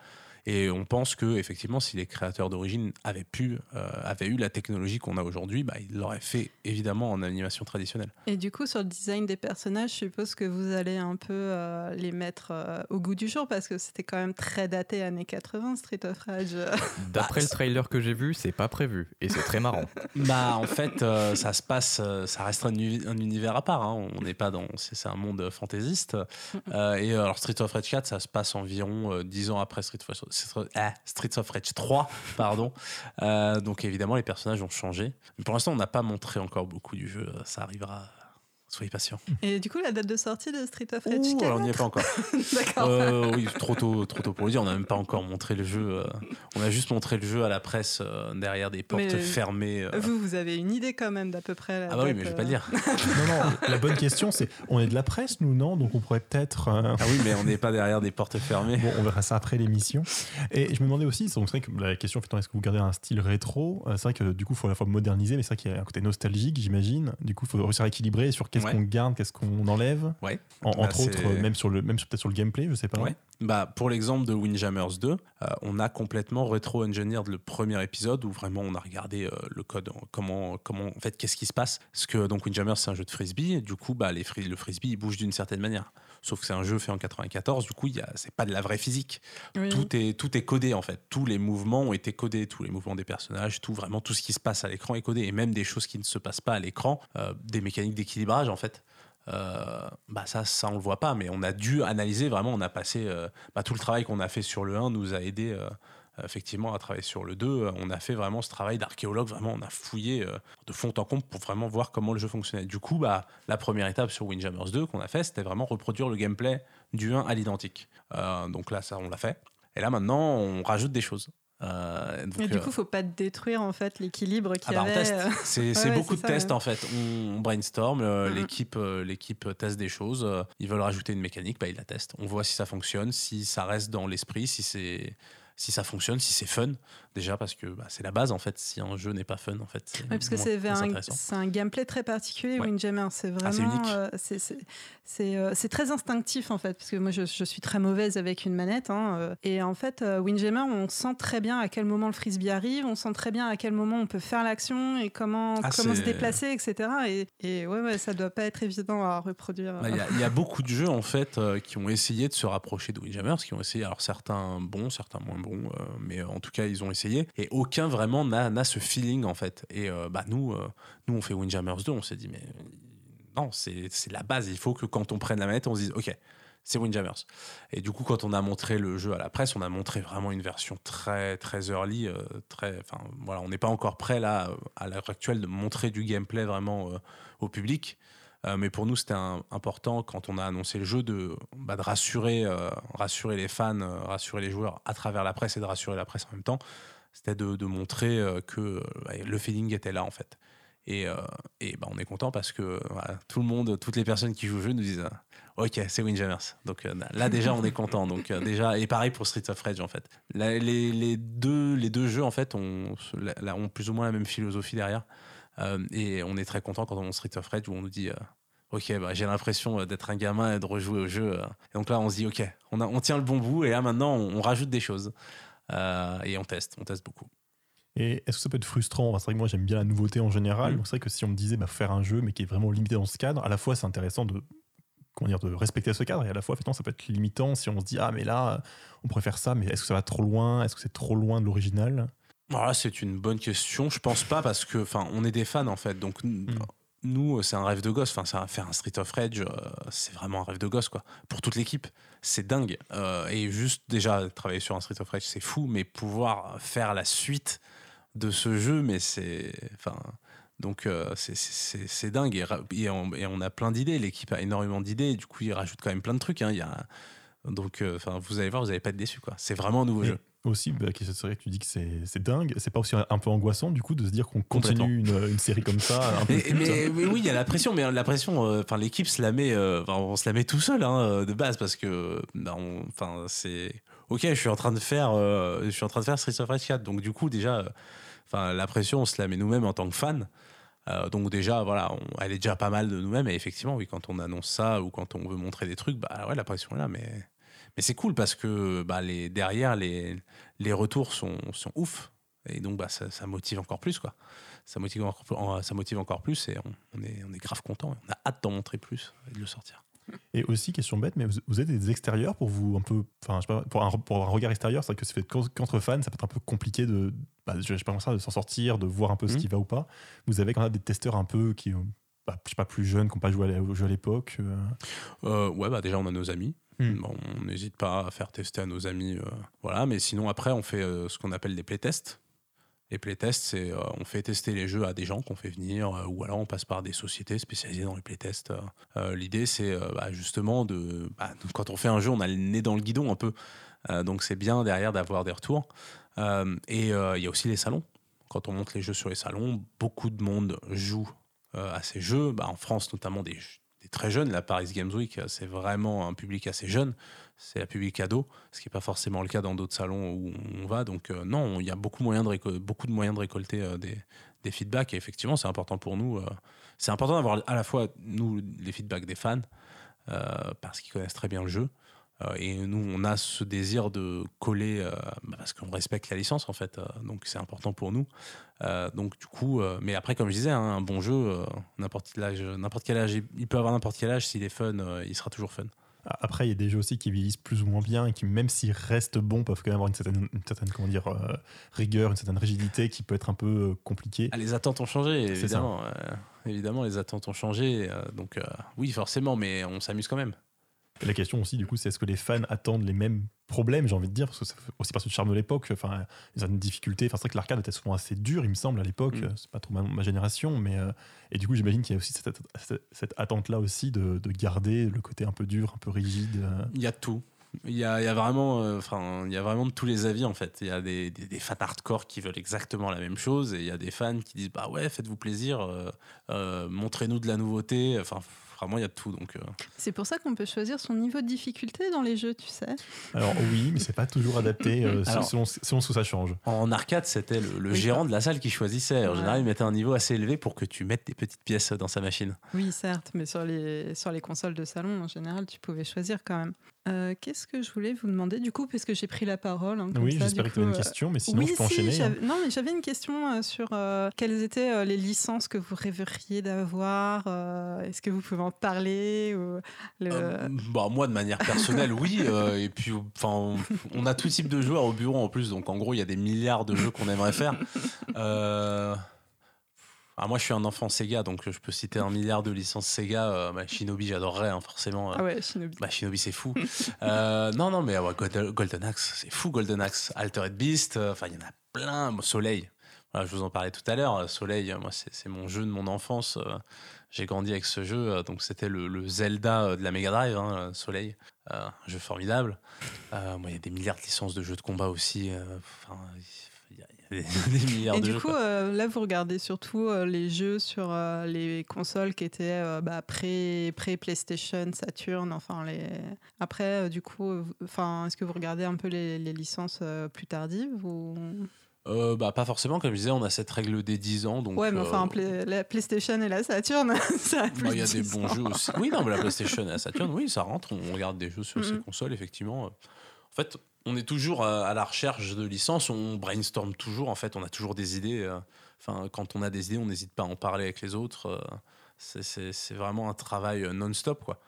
S2: Et on pense que effectivement, si les créateurs d'origine avaient pu, euh, avaient eu la technologie qu'on a aujourd'hui, bah, ils l'auraient fait évidemment en animation traditionnelle.
S3: Et du coup, sur le design des personnages, je suppose que vous allez un peu euh, les mettre euh, au goût du jour parce que c'était quand même très daté années 80, Street of Rage. <laughs>
S5: D'après le trailer que j'ai vu, c'est pas prévu. Et c'est très marrant. <laughs>
S2: Bah, en fait, euh, ça se passe, ça reste un, uni- un univers à part. hein. On n'est pas dans, c'est un monde fantaisiste. Euh, et alors, Street of Rage 4, ça se passe environ euh, 10 ans après Street of, Street- ah, Street of Rage 3, <laughs> pardon. Euh, donc, évidemment, les personnages ont changé. Mais pour l'instant, on n'a pas montré encore beaucoup du jeu. Ça arrivera. Soyez patients.
S3: Et du coup, la date de sortie de Street of Rage
S2: Ouh,
S3: 4
S2: alors, on n'y est pas encore. <laughs>
S3: D'accord.
S2: Euh, oui, trop tôt, trop tôt pour le dire. On n'a même pas encore montré le jeu. euh, on a juste montré le jeu à la presse euh, derrière des portes
S3: Mais-
S2: fermées. euh.
S3: Vous, vous avez une idée quand même d'à peu près la
S2: Ah bah oui, mais je vais pas
S3: euh,
S2: le dire. <laughs>
S1: Non, non, la bonne question, c'est on est de la presse, nous, non? Donc on pourrait peut-être. euh,
S2: Ah oui, mais on n'est pas derrière des portes fermées.
S1: Bon, on verra ça après l'émission. Et je me demandais aussi, c'est vrai que la question, est-ce que vous gardez un style rétro? Euh, C'est vrai que du coup, il faut à la fois moderniser, mais c'est vrai qu'il y a un côté nostalgique, j'imagine. Du coup, il faut réussir à équilibrer sur qu'est-ce
S2: Ouais.
S1: qu'on garde, qu'est-ce qu'on enlève.
S2: Ouais.
S1: En-
S2: Bah,
S1: entre autres, même sur le, même peut-être sur le gameplay, je sais pas.
S2: Ouais. Bah, pour l'exemple de Windjammers 2, euh, on a complètement rétro-engineered le premier épisode où vraiment on a regardé euh, le code, en- comment, comment, en fait, qu'est-ce qui se passe. Parce que donc Windjammers, c'est un jeu de frisbee, et du coup, bah, les fris- le frisbee, il bouge d'une certaine manière. Sauf que c'est un jeu fait en 94, du coup, y a- c'est pas de la vraie physique.
S3: oui.
S2: Tout est, tout est codé en fait. Tous les mouvements ont été codés, tous les mouvements des personnages, tout vraiment tout ce qui se passe à l'écran est codé et même des choses qui ne se passent pas à l'écran, euh, des mécaniques d'équilibrage en fait. Euh, bah ça, ça on le voit pas, mais on a dû analyser vraiment. On a passé euh, bah, tout le travail qu'on a fait sur le 1 nous a aidé effectivement à travailler sur le 2. Euh, On a fait vraiment ce travail d'archéologue. Vraiment, on a fouillé euh, de fond en comble pour vraiment voir comment le jeu fonctionnait. Du coup, bah, la première étape sur Windjammers 2 qu'on a fait, c'était vraiment reproduire le gameplay du 1 à l'identique. Euh, donc là, ça, on l'a fait. Et là, maintenant, on rajoute des choses. Euh, donc,
S3: Et du coup, faut pas détruire en fait l'équilibre qu'il
S2: ah
S3: y
S2: bah, on
S3: avait. <laughs>
S2: C'est
S3: ouais,
S2: beaucoup de
S3: ça,
S2: tests
S3: ouais.
S2: en fait. On, on brainstorm, euh,
S3: Mhm.
S2: l'équipe euh, l'équipe teste des choses. ils veulent rajouter une mécanique, bah, ils la testent. On voit si ça fonctionne, si ça reste dans l'esprit, si c'est si ça fonctionne, si c'est fun. Déjà parce que bah, c'est la base en fait. Si un jeu n'est pas fun en fait, c'est
S3: Oui, parce que c'est un, gameplay très particulier,
S2: Ouais.
S3: Windjammer. C'est
S2: Ah, c'est
S3: vraiment. euh, c'est- euh, c'est très instinctif, en fait, parce que moi, je, je suis très mauvaise avec une manette. hein, euh, et en fait, euh, Windjammer, on sent très bien à quel moment le frisbee arrive, on sent très bien à quel moment on peut faire l'action et comment,
S2: Ah,
S3: comment se déplacer, etc. Et, et ouais, ouais, ça doit pas être évident à reproduire.
S2: Bah, Il y, a- il y a beaucoup de jeux en fait euh, qui ont essayé de se rapprocher de Windjammers, qui ont essayé, alors certains bons, certains moins bons, euh, mais en tout cas ils ont essayé, et aucun vraiment n'a ce feeling en fait. Et euh, bah, nous, euh, nous on fait Windjammers 2, on s'est dit mais non, c'est la base, il faut que quand on prenne la manette, on se dise ok, c'est Windjammers. Et du coup quand on a montré le jeu à la presse, on a montré vraiment une version très très early, très, enfin voilà, on n'est pas encore prêt là à l'heure actuelle de montrer du gameplay vraiment au public. Euh, mais pour nous, c'était important quand on a annoncé le jeu de, bah, de rassurer, euh, rassurer les fans, euh, rassurer les joueurs à travers la presse et de rassurer la presse en même temps. C'était de, montrer que ouais, le feeling était là en fait. Et, et bah, on est content parce que tout le monde, toutes les personnes qui jouent au jeu nous disent Ok, c'est Windjammers. Donc là, déjà, on est content. Donc, déjà, et pareil pour Streets of Rage en fait. Les, les deux, les deux jeux en fait ont plus ou moins la même philosophie derrière. Euh, et on est très content quand on monte Street of Rage où on nous dit euh, Ok, bah, j'ai l'impression euh, d'être un gamin et de rejouer au jeu. Et donc là, on se dit Ok, on, a, on tient le bon bout et là maintenant, on, on rajoute des choses. Euh, et on teste, on teste beaucoup.
S1: Et est-ce que ça peut être frustrant? C'est vrai que moi j'aime bien la nouveauté en général.
S2: Mm.
S1: C'est vrai que si on me disait bah, faire un jeu mais qui est vraiment limité dans ce cadre, à la fois c'est intéressant de comment dire de respecter ce cadre et à la fois effectivement ça peut être limitant si on se dit ah mais là on pourrait faire ça mais est-ce que ça va trop loin? Est-ce que c'est trop loin de l'original?
S2: Alors là, c'est une bonne question. Je pense pas parce que, enfin, on est des fans en fait. Donc, n- nous, c'est un rêve de gosse. Enfin, ça, faire un Street of Rage, euh, c'est vraiment un rêve de gosse, quoi. Pour toute l'équipe, c'est dingue. Euh, et juste déjà travailler sur un Street of Rage, c'est fou, mais pouvoir faire la suite de ce jeu, mais c'est, enfin, donc euh, c'est- c'est c'est dingue. Et, on, et on a plein d'idées. L'équipe a énormément d'idées. Du coup, ils rajoutent quand même plein de trucs. hein. Il y a, donc, euh, vous allez voir, vous n'allez pas être déçus, quoi. C'est vraiment un nouveau
S1: Mais
S2: jeu.
S1: Aussi, bah, qui- c'est vrai que tu dis que c'est c'est dingue. C'est pas aussi un, peu angoissant du coup de se dire qu'on continue une, une série comme ça un peu
S2: Mais,
S1: culte
S2: mais- mais oui, il y a la pression, mais la pression, euh, enfin l'équipe se la met, euh, on se la met tout seul hein, euh, de base parce que, bah, enfin c'est, ok, je suis en train de faire, euh, je suis en train de faire Street of Rage 4, donc du coup déjà, enfin la pression, on se la met nous-mêmes en tant que fans. Euh, donc déjà, voilà, on- elle est déjà pas mal de nous-mêmes. Et effectivement, oui, quand on annonce ça ou quand on veut montrer des trucs, bah ouais, la pression est là. Mais, mais c'est cool parce que bah, les, derrière, les, les retours sont, sont ouf. Et donc, bah, ça, ça motive encore plus, quoi. Ça motive encore, ça motive encore plus et on, on est, on est grave content. On a hâte d'en montrer plus et de le sortir.
S1: Et aussi, question bête, mais vous, vous êtes des extérieurs pour vous un peu. Enfin, je sais pas, pour un, pour un regard extérieur, c'est vrai que c'est fait qu'en- qu'entre fans, ça peut être un peu compliqué de. Bah, je sais pas comment ça, de s'en sortir, de voir un peu ce
S2: Mhm.
S1: qui va ou pas. Vous avez quand même des testeurs un peu qui. Bah, je sais pas, plus jeunes, qui n'ont pas joué au jeu à l'époque. euh.
S2: Euh, ouais, bah déjà, on a nos amis.
S1: Hmm.
S2: On n'hésite pas à faire tester à nos amis. euh, voilà, mais sinon, après, on fait euh, ce qu'on appelle des playtests. Les playtests, c'est euh, on fait tester les jeux à des gens qu'on fait venir, ou alors on passe par des sociétés spécialisées dans les playtests. L'idée, c'est bah, justement de, bah, Quand on fait un jeu, on a le nez dans le guidon un peu. Donc c'est bien derrière d'avoir des retours. Et il y a aussi les salons. Quand on monte les jeux sur les salons, beaucoup de monde joue à ces jeux. Bah, en France, notamment des, très jeunes. La Paris Games Week, c'est vraiment un public assez jeune. C'est un public ado, ce qui n'est pas forcément le cas dans d'autres salons où on va. Donc euh, non, il y a beaucoup, de moyens de récolter euh, des, feedbacks. Et effectivement, c'est important pour nous. euh, c'est important d'avoir à la fois, nous, les feedbacks des fans, parce qu'ils connaissent très bien le jeu. Euh, et nous, on a ce désir de coller, euh, bah, parce qu'on respecte la licence, en fait. euh, donc, c'est important pour nous. Donc, du coup, mais après, comme je disais, hein, un bon jeu, n'importe quel âge, n'importe quel âge, il peut avoir n'importe quel âge, s'il est fun, il sera toujours fun.
S1: Après, il y a des jeux aussi qui vieillissent plus ou moins bien et qui, même s'ils restent bons, peuvent quand même avoir une certaine, une certaine comment dire, euh, rigueur, une certaine rigidité qui peut être un peu compliquée.
S2: Ah, les attentes ont changé, évidemment. euh, évidemment, les attentes ont changé. euh, donc, oui, forcément, mais on s'amuse quand même.
S1: La question aussi, du coup, c'est est-ce que les fans attendent les mêmes problèmes, j'ai envie de dire, parce que fait aussi partie du charme de l'époque, enfin, il y a une difficulté. Enfin, c'est vrai que l'arcade était souvent assez dur, il me semble, à l'époque.
S2: Mm.
S1: C'est pas trop ma, ma génération, mais. euh, et du coup, j'imagine qu'il y a aussi cette, cette- cette attente-là aussi de, de garder le côté un peu dur, un peu rigide. euh.
S2: Il y a tout. Il y a, il y a vraiment, euh, enfin, il y a vraiment de tous les avis en fait. Il y a des, des- des fans hardcore qui veulent exactement la même chose, et il y a des fans qui disent bah ouais, faites-vous plaisir, euh, montrez-nous de la nouveauté. Enfin, vraiment, il y a de tout. Donc, euh,
S3: C'est pour ça qu'on peut choisir son niveau de difficulté dans les jeux, tu sais.
S1: Alors, oui, mais c'est pas toujours adapté euh, <laughs>
S2: Alors-
S1: selon, selon ce que ça change.
S2: en arcade, c'était le, le
S3: Oui.
S2: gérant de la salle qui choisissait. En
S3: Ouais.
S2: général, il mettait un niveau assez élevé pour que tu mettes des petites pièces dans sa machine.
S3: Oui, certes, mais sur les, sur les consoles de salon, en général, tu pouvais choisir quand même. Euh, Qu'est-ce que je voulais vous demander du coup, puisque j'ai pris la parole hein, comme
S1: Oui,
S3: du
S1: que tu
S3: coup,
S1: une
S3: euh,
S1: question, mais sinon,
S3: oui,
S1: je peux
S3: si,
S1: enchaîner. hein.
S3: non, mais j'avais une question euh, sur euh, quelles étaient euh, les licences que vous rêveriez d'avoir. euh, Est-ce que vous pouvez en parler ou le-
S2: Euh, bah, moi, de manière personnelle, oui. <laughs> euh, et puis, enfin, on, on a tout type de joueurs au bureau en plus. Donc, en gros, il y a des milliards de jeux qu'on aimerait faire. Euh, ah, moi, je suis un enfant Sega, donc je peux citer un milliard de licences Sega. Euh, bah, Shinobi, j'adorerais, hein, forcément.
S3: Ah ouais, Shinobi.
S2: Bah, Shinobi, c'est fou. <laughs> Euh, non, non, mais ouais, Golden, Golden Axe, c'est fou, Golden Axe. Altered Beast, euh, enfin, il y en a plein. Soleil, voilà, je vous en parlais tout à l'heure. Euh, Soleil, euh, moi, c'est mon jeu de mon enfance. euh, J'ai grandi avec ce jeu, euh, donc c'était le, le Zelda euh, de la Mega Drive, hein, euh, Soleil. Euh, un jeu formidable. Euh, moi, il y a des milliards de licences de jeux de combat aussi. euh, Enfin, <laughs> des, des milliards
S3: Et
S2: de
S3: du coup, euh, là, vous regardez surtout euh, les jeux sur euh, les consoles qui étaient bah, pré, pré PlayStation, Saturn. Enfin, les... après, du coup, enfin, est-ce que vous regardez un peu les, les licences plus tardives ou...
S2: Euh, bah, pas forcément, comme je disais, on a cette règle des 10 ans. Donc,
S3: Ouais, mais
S2: euh,
S3: enfin, Play- la PlayStation et la Saturn, <laughs> ça a plus
S2: Bah, Il y a
S3: de
S2: des
S3: 10
S2: bons
S3: ans.
S2: jeux aussi. Oui, non, mais la <laughs> PlayStation et la Saturn, oui, ça rentre. On regarde des jeux sur ces
S3: Mhm.
S2: consoles, effectivement. En fait, on est toujours à la recherche de licences. On brainstorm toujours. En fait, on a toujours des idées. euh, Enfin, quand on a des idées, on n'hésite pas à en parler avec les autres. euh, c'est- vraiment un travail euh, non-stop, quoi.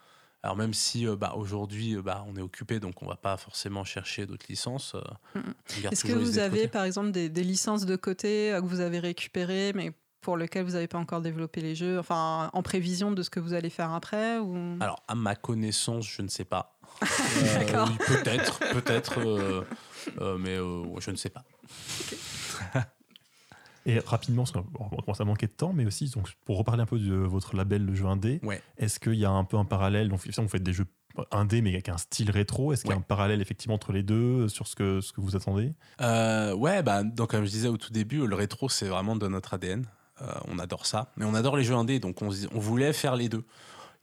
S2: Alors même si euh, bah, aujourd'hui bah, on est occupé, donc on va pas forcément chercher d'autres licences. euh, on garde
S3: Est-ce que vous avez, par exemple, des, des licences de côté euh, que vous avez récupérées, mais pour lequel vous n'avez pas encore développé les jeux, enfin en prévision de ce que vous allez faire après ou...
S2: Alors, à ma connaissance, je ne sais pas. Euh, <laughs> peut-être, peut-être, euh, euh, mais euh, je ne sais pas.
S1: Et rapidement, parce qu'on commence à manquer de temps, mais aussi donc, pour reparler un peu de votre label de jeu indé,
S2: Ouais.
S1: est-ce qu'il y a un peu un parallèle? Donc, Vous faites des jeux indé, mais avec un style rétro. Est-ce qu'il y a
S2: Ouais.
S1: un parallèle effectivement entre les deux sur ce que, ce que vous attendez?
S2: Euh, ouais, bah, donc, comme je disais au tout début, le rétro, c'est vraiment de notre ADN. Euh, on adore ça. Mais on adore les jeux indés, donc on voulait faire les deux.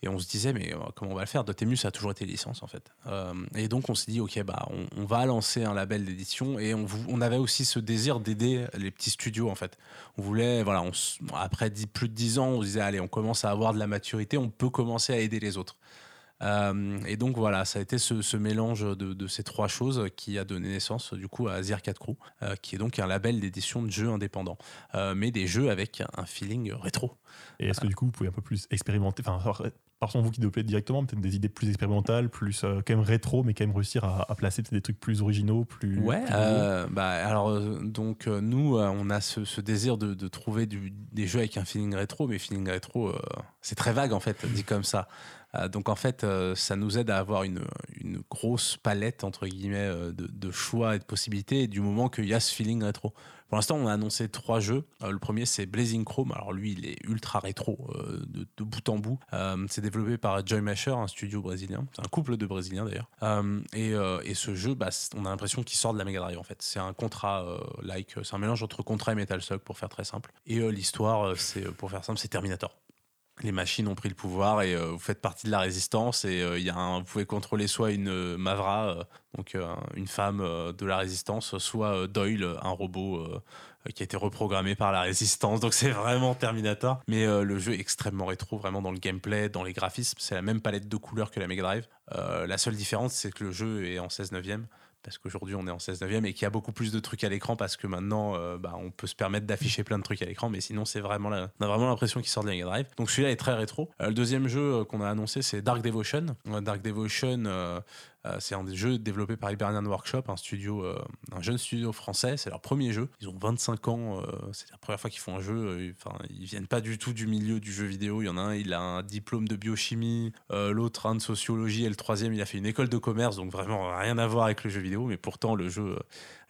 S2: Et on se disait, mais euh, comment on va le faire? Dotemu, ça a toujours été licence, en fait. Euh, et donc, on s'est dit, OK, bah, on, on va lancer un label d'édition. Et on, on avait aussi ce désir d'aider les petits studios, en fait. On voulait, voilà, on après dix- plus de 10 ans, on se disait, allez, on commence à avoir de la maturité, on peut commencer à aider les autres. Euh, et donc voilà, ça a été ce, ce mélange de, de ces trois choses qui a donné naissance du coup à Zir 4 Crew, euh, qui est donc un label d'édition de jeux indépendants, euh, mais des jeux avec un feeling rétro.
S1: Et est-ce que du coup vous pouvez un peu plus expérimenter Enfin, alors, partons vous qui développez directement, peut-être des idées plus expérimentales, plus euh, quand même rétro, mais quand même réussir à, à placer des trucs plus originaux, plus.
S2: Ouais,
S1: plus
S2: euh, bah, alors euh, donc nous, on a ce, ce désir de, de trouver du- des jeux avec un feeling rétro, mais feeling rétro, euh, c'est très vague en fait, dit comme ça. Donc en fait, ça nous aide à avoir une, une grosse palette entre guillemets de, de choix et de possibilités du moment qu'il y a ce feeling rétro. Pour l'instant, on a annoncé trois jeux. Euh, le premier, c'est Blazing Chrome. Alors lui, il est ultra rétro euh, de, bout en bout. Euh, c'est développé par Joy Masher, un studio brésilien. C'est un couple de Brésiliens d'ailleurs. Et, ce jeu, bah, on a l'impression qu'il sort de la Mega Drive en fait. C'est un contrat like, c'est un mélange entre contrat et Metal Slug pour faire très simple. Et l'histoire, pour faire simple, c'est Terminator les machines ont pris le pouvoir et euh, vous faites partie de la résistance et euh, y a un, vous pouvez contrôler soit une euh, Mavra, donc une femme de la résistance, soit Doyle, un robot qui a été reprogrammé par la résistance. Donc c'est vraiment Terminator. Mais le jeu est extrêmement rétro, vraiment dans le gameplay, dans les graphismes. C'est la même palette de couleurs que la Mega Drive. La seule différence, c'est que le jeu est en 16 neuvième parce qu'aujourd'hui on est en 16 neuvième et qu'il y a beaucoup plus de trucs à l'écran parce que maintenant euh, bah, on peut se permettre d'afficher plein de trucs à l'écran mais sinon c'est vraiment on a vraiment l'impression qu'il sort de la Mega Drive. Donc celui-là est très rétro. Euh, le deuxième jeu euh, qu'on a annoncé c'est Dark Devotion. Dark Devotion c'est un des jeux développés par Hibernian Workshop, un studio, euh, un jeune studio français. C'est leur premier jeu. Ils ont 25 ans. euh, c'est la première fois qu'ils font un jeu. euh, Enfin, ils viennent pas du tout du milieu du jeu vidéo. Il y en a un, il a un diplôme de biochimie, euh, l'autre un de sociologie, et le troisième, il a fait une école de commerce. Donc vraiment rien à voir avec le jeu vidéo. Mais pourtant, le jeu, euh,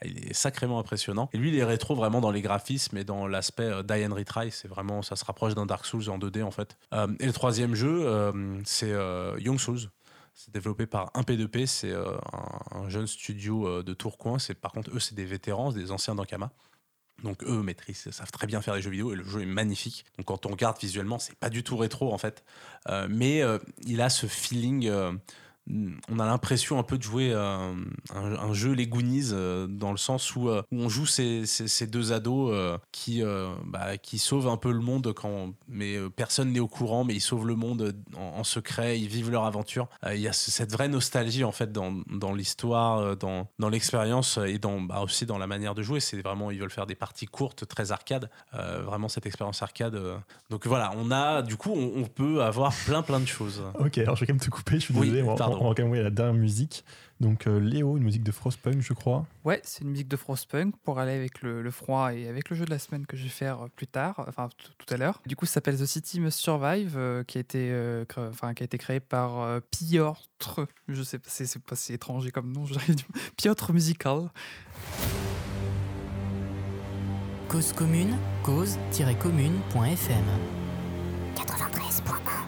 S2: il est sacrément impressionnant. Et lui, il est rétro vraiment dans les graphismes et dans l'aspect euh, die and retry. C'est vraiment, ça se rapproche d'un Dark Souls en 2D en fait. Euh, et le troisième jeu, euh, c'est euh, Young Souls. C'est développé par 1P2P, c'est euh, un, un jeune studio euh, de Tourcoing. C'est par contre eux, c'est des vétérans, des anciens d'Ankama. Donc eux maîtrisent, savent très bien faire des jeux vidéo et le jeu est magnifique. Donc quand on regarde visuellement, c'est pas du tout rétro en fait, Euh, mais il a ce feeling. On a l'impression un peu de jouer euh, un, un jeu Les Goonies euh, dans le sens où, euh, où on joue ces, ces- ces deux ados qui, bah, qui sauvent un peu le monde quand mais personne n'est au courant mais ils sauvent le monde en, en secret ils vivent leur aventure. Il y a ce- cette vraie nostalgie en fait dans, dans l'histoire dans, dans l'expérience et dans bah, aussi dans la manière de jouer. C'est vraiment ils veulent faire des parties courtes très arcade vraiment cette expérience arcade donc voilà on a du coup on, on peut avoir plein plein de choses.
S1: Ok, alors je vais quand même te couper, je suis
S2: Oui,
S1: désolé. on, va-
S2: pardon.
S1: on va quand même envoyer la dernière musique. Donc euh, Léo, une musique de Frostpunk, je crois.
S4: Ouais, c'est une musique de Frostpunk pour aller avec le, le froid et avec le jeu de la semaine que je vais faire euh, plus tard, enfin tout à l'heure. Du coup, ça s'appelle The City Must Survive, euh, qui, a été, euh, cré- enfin, qui a été créé par euh, Piotr. Je sais pas, c'est c'est pas si étranger comme nom, <laughs> j'arrive du- Piotr Musical.
S6: Cause commune, cause-commune.fm
S8: 93.1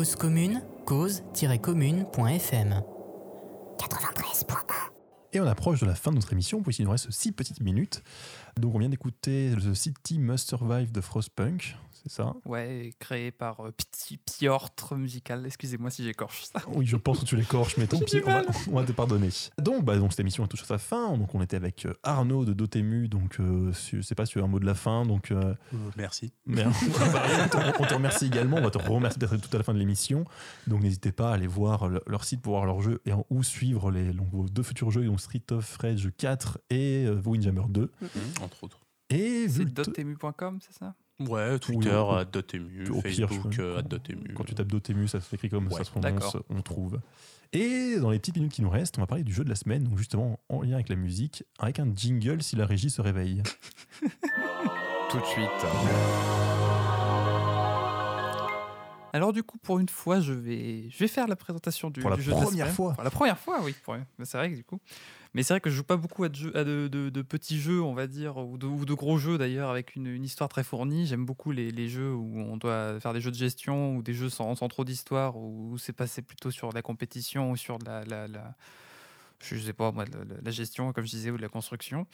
S6: Cause commune, cause-commune.fm.
S8: 93.1.
S1: Et on approche de la fin de notre émission, puisqu'il nous reste 6 petites minutes. Donc on vient d'écouter The City Must Survive de Frostpunk, c'est ça?
S4: Ouais, créé par euh, Petit Piortre Musical. Excusez-moi si j'écorche ça.
S1: Oui, je pense que tu l'écorches, mais <laughs> tant pis, on va,
S4: mal.
S1: on va te pardonner. Donc, bah, donc cette émission touche à sa fin. Donc on était avec euh, Arnaud de Dotemu, donc euh, je sais pas si tu as un mot de la fin, donc... euh,
S2: Euh, merci.
S1: Mais <laughs> on, te- on te remercie également. On va te remercier d'être tout à la fin de l'émission. Donc n'hésitez pas à aller voir le- leur site pour voir leurs jeux et en, ou suivre les, donc, vos deux futurs jeux, donc Street of Rage 4 et euh, Windjammer 2.
S2: Mmh, entre autres.
S1: Et
S4: C'est dotemu.com, c'est ça?
S2: Ouais, Twitter, à Dotemu,
S1: au pire,
S2: Facebook, Dotemu.
S1: quand tu tapes Dotemu, ça s'écrit comme ça se prononce, on trouve. Et dans les petites minutes qui nous restent, on va parler du jeu de la semaine, donc justement en lien avec la musique, avec un jingle si la régie se réveille. <laughs>
S5: Tout de suite.
S4: Alors du coup, pour une fois, je vais, je vais faire la présentation du,
S1: Pour la
S4: du jeu de
S1: première
S4: semaine.
S1: fois.
S4: Pour la première fois, oui. pour- C'est vrai que du coup. Mais c'est vrai que je joue pas beaucoup à, de, petits jeux, on va dire, ou de, gros jeux d'ailleurs, avec une, histoire très fournie. J'aime beaucoup les, jeux où on doit faire des jeux de gestion ou des jeux sans, trop d'histoire, où c'est passé plutôt sur la compétition ou sur la- je sais pas moi, de la, la gestion, comme je disais, ou de la construction.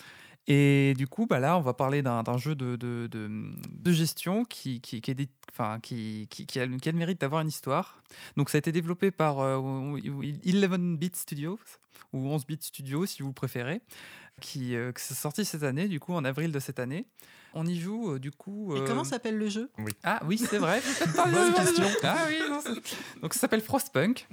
S4: Et du coup, bah là, on va parler d'un jeu de, de, de- de gestion qui, qui, qui, est dé- enfin, qui, qui, qui a, le- qui a le mérite d'avoir une histoire. Donc, ça a été développé par euh, 11-bit Studios, ou 11-bit Studios, si vous préférez, qui, euh, qui s'est sorti cette année, du coup, en avril de cette année. On y joue, euh, du coup.
S3: Et
S4: euh,
S3: comment s'appelle le jeu?
S4: Ah oui, c'est vrai. <laughs>
S1: Bonne question.
S4: Ah oui, non, Donc ça s'appelle Frostpunk.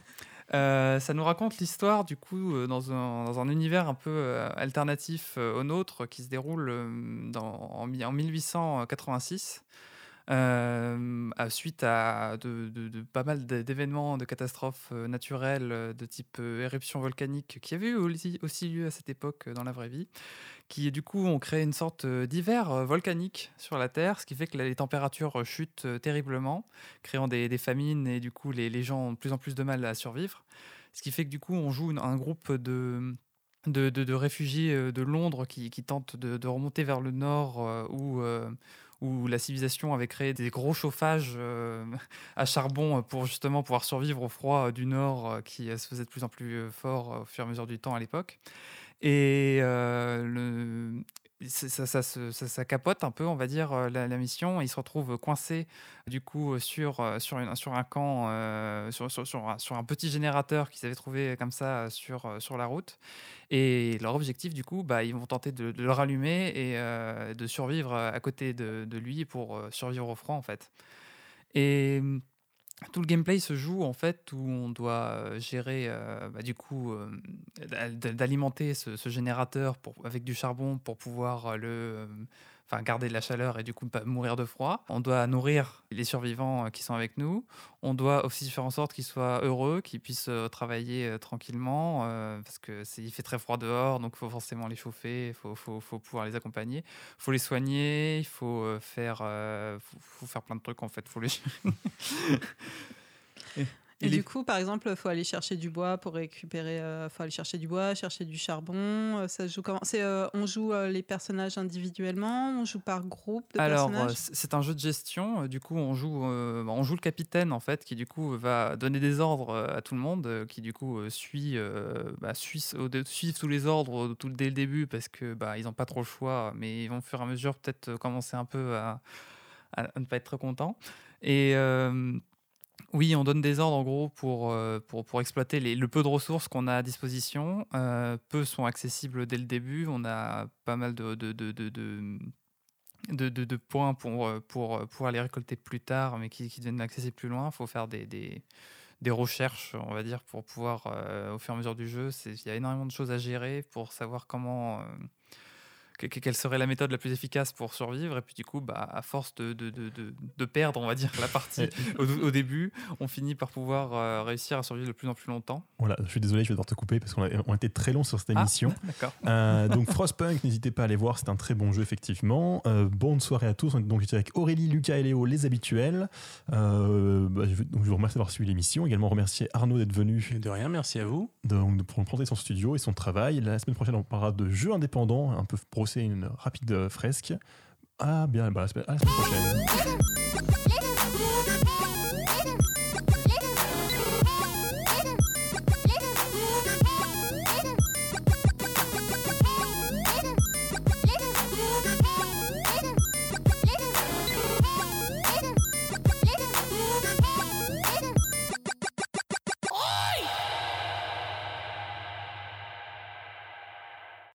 S4: Euh, ça nous raconte l'histoire du coup euh, dans un, univers un peu euh, alternatif au nôtre qui se déroule en, en 1886. euh, suite à de, de- de pas mal d'é- d'événements, de catastrophes naturelles de type éruption volcanique qui avaient eu aussi, lieu à cette époque dans la vraie vie qui du coup ont créé une sorte euh, d'hiver euh, volcanique sur la Terre, ce qui fait que les températures euh, chutent terriblement, créant des, famines et du coup les, gens ont de plus en plus de mal à survivre. Ce qui fait que du coup on joue un groupe de, de, réfugiés de Londres qui, qui tentent de, remonter vers le nord où, où la civilisation avait créé des gros chauffages <laughs> à charbon pour justement pouvoir survivre au froid du nord qui se faisait de plus en plus fort au fur et à mesure du temps à l'époque. Et ça, ça, capote un peu, on va dire, la, mission. Ils se retrouvent coincés, du coup, sur, sur, une- sur un camp, sur, sur, un, petit générateur qu'ils avaient trouvé comme ça sur, sur la route. Et leur objectif, du coup, bah, ils vont tenter de, le rallumer et de survivre à côté de, de lui pour survivre au froid, en fait. Et hum, tout le gameplay se joue en fait où on doit euh, gérer euh, bah, du coup euh, d'a- d'alimenter ce, générateur avec du charbon pour pouvoir le garder de la chaleur et du coup pas mourir de froid. On doit nourrir les survivants euh, qui sont avec nous. On doit aussi faire en sorte qu'ils soient heureux, qu'ils puissent euh, travailler euh, tranquillement parce que il fait très froid dehors donc il faut forcément les chauffer, il faut, faut, faut pouvoir les accompagner, il faut les soigner, il faut faire faut faire plein de trucs en fait, faut les <laughs> Et-
S3: Et
S4: et les-
S3: du coup, par exemple, il faut aller chercher du bois pour récupérer. Il faut aller chercher du bois, chercher du charbon. euh, Ça se joue comment? C'est euh, on joue euh, les personnages individuellement, on joue par groupe de
S4: Alors, euh, c'est un jeu de gestion. euh, Du coup, on joue, euh, bah, on joue le capitaine en fait, qui du coup va donner des ordres euh, à tout le monde, euh, qui du coup euh, suit, euh, bah, suit, suivent tous les ordres euh, tout, dès le début parce que bah, ils n'ont pas trop le choix, mais ils vont au fur et à mesure peut-être euh, commencer un peu à, à- ne pas être très contents. Et euh, oui, on donne des ordres en gros pour, euh, pour, pour exploiter le peu de ressources qu'on a à disposition. Euh, peu sont accessibles dès le début. On a pas mal de, de, de, de- de- points pour, euh, pour les récolter plus tard, mais qui, deviennent accessibles plus loin. Il faut faire des, des, des recherches, on va dire, pour pouvoir, au fur et à mesure du jeu, il y a énormément de choses à gérer pour savoir comment... quelle serait la méthode la plus efficace pour survivre? Et puis du coup bah, à force de, de, de, de- de perdre on va dire la partie <laughs> au, au début on finit par pouvoir euh, réussir à survivre de plus en plus longtemps
S1: Voilà, je suis désolé, je vais devoir te couper parce qu'on a, on a été très long sur cette
S4: Ah,
S1: émission. <laughs>
S4: d'accord
S1: Euh, donc Frostpunk, n'hésitez pas à aller voir, c'est un très bon jeu effectivement. Euh, bonne soirée à tous. On est donc j'étais avec Aurélie, Lucas et Léo, les habituels. Euh, bah, je, veux- donc, je vous remercie d'avoir suivi l'émission. Également remercier Arnaud d'être venu
S2: De rien, merci à vous.
S1: donc, de- pour nous présenter son studio et son travail. La semaine prochaine, on parlera de jeux indépendants, un peu brosser une rapide euh, fresque. Ah bien, bah, à la semaine prochaine. <laughs>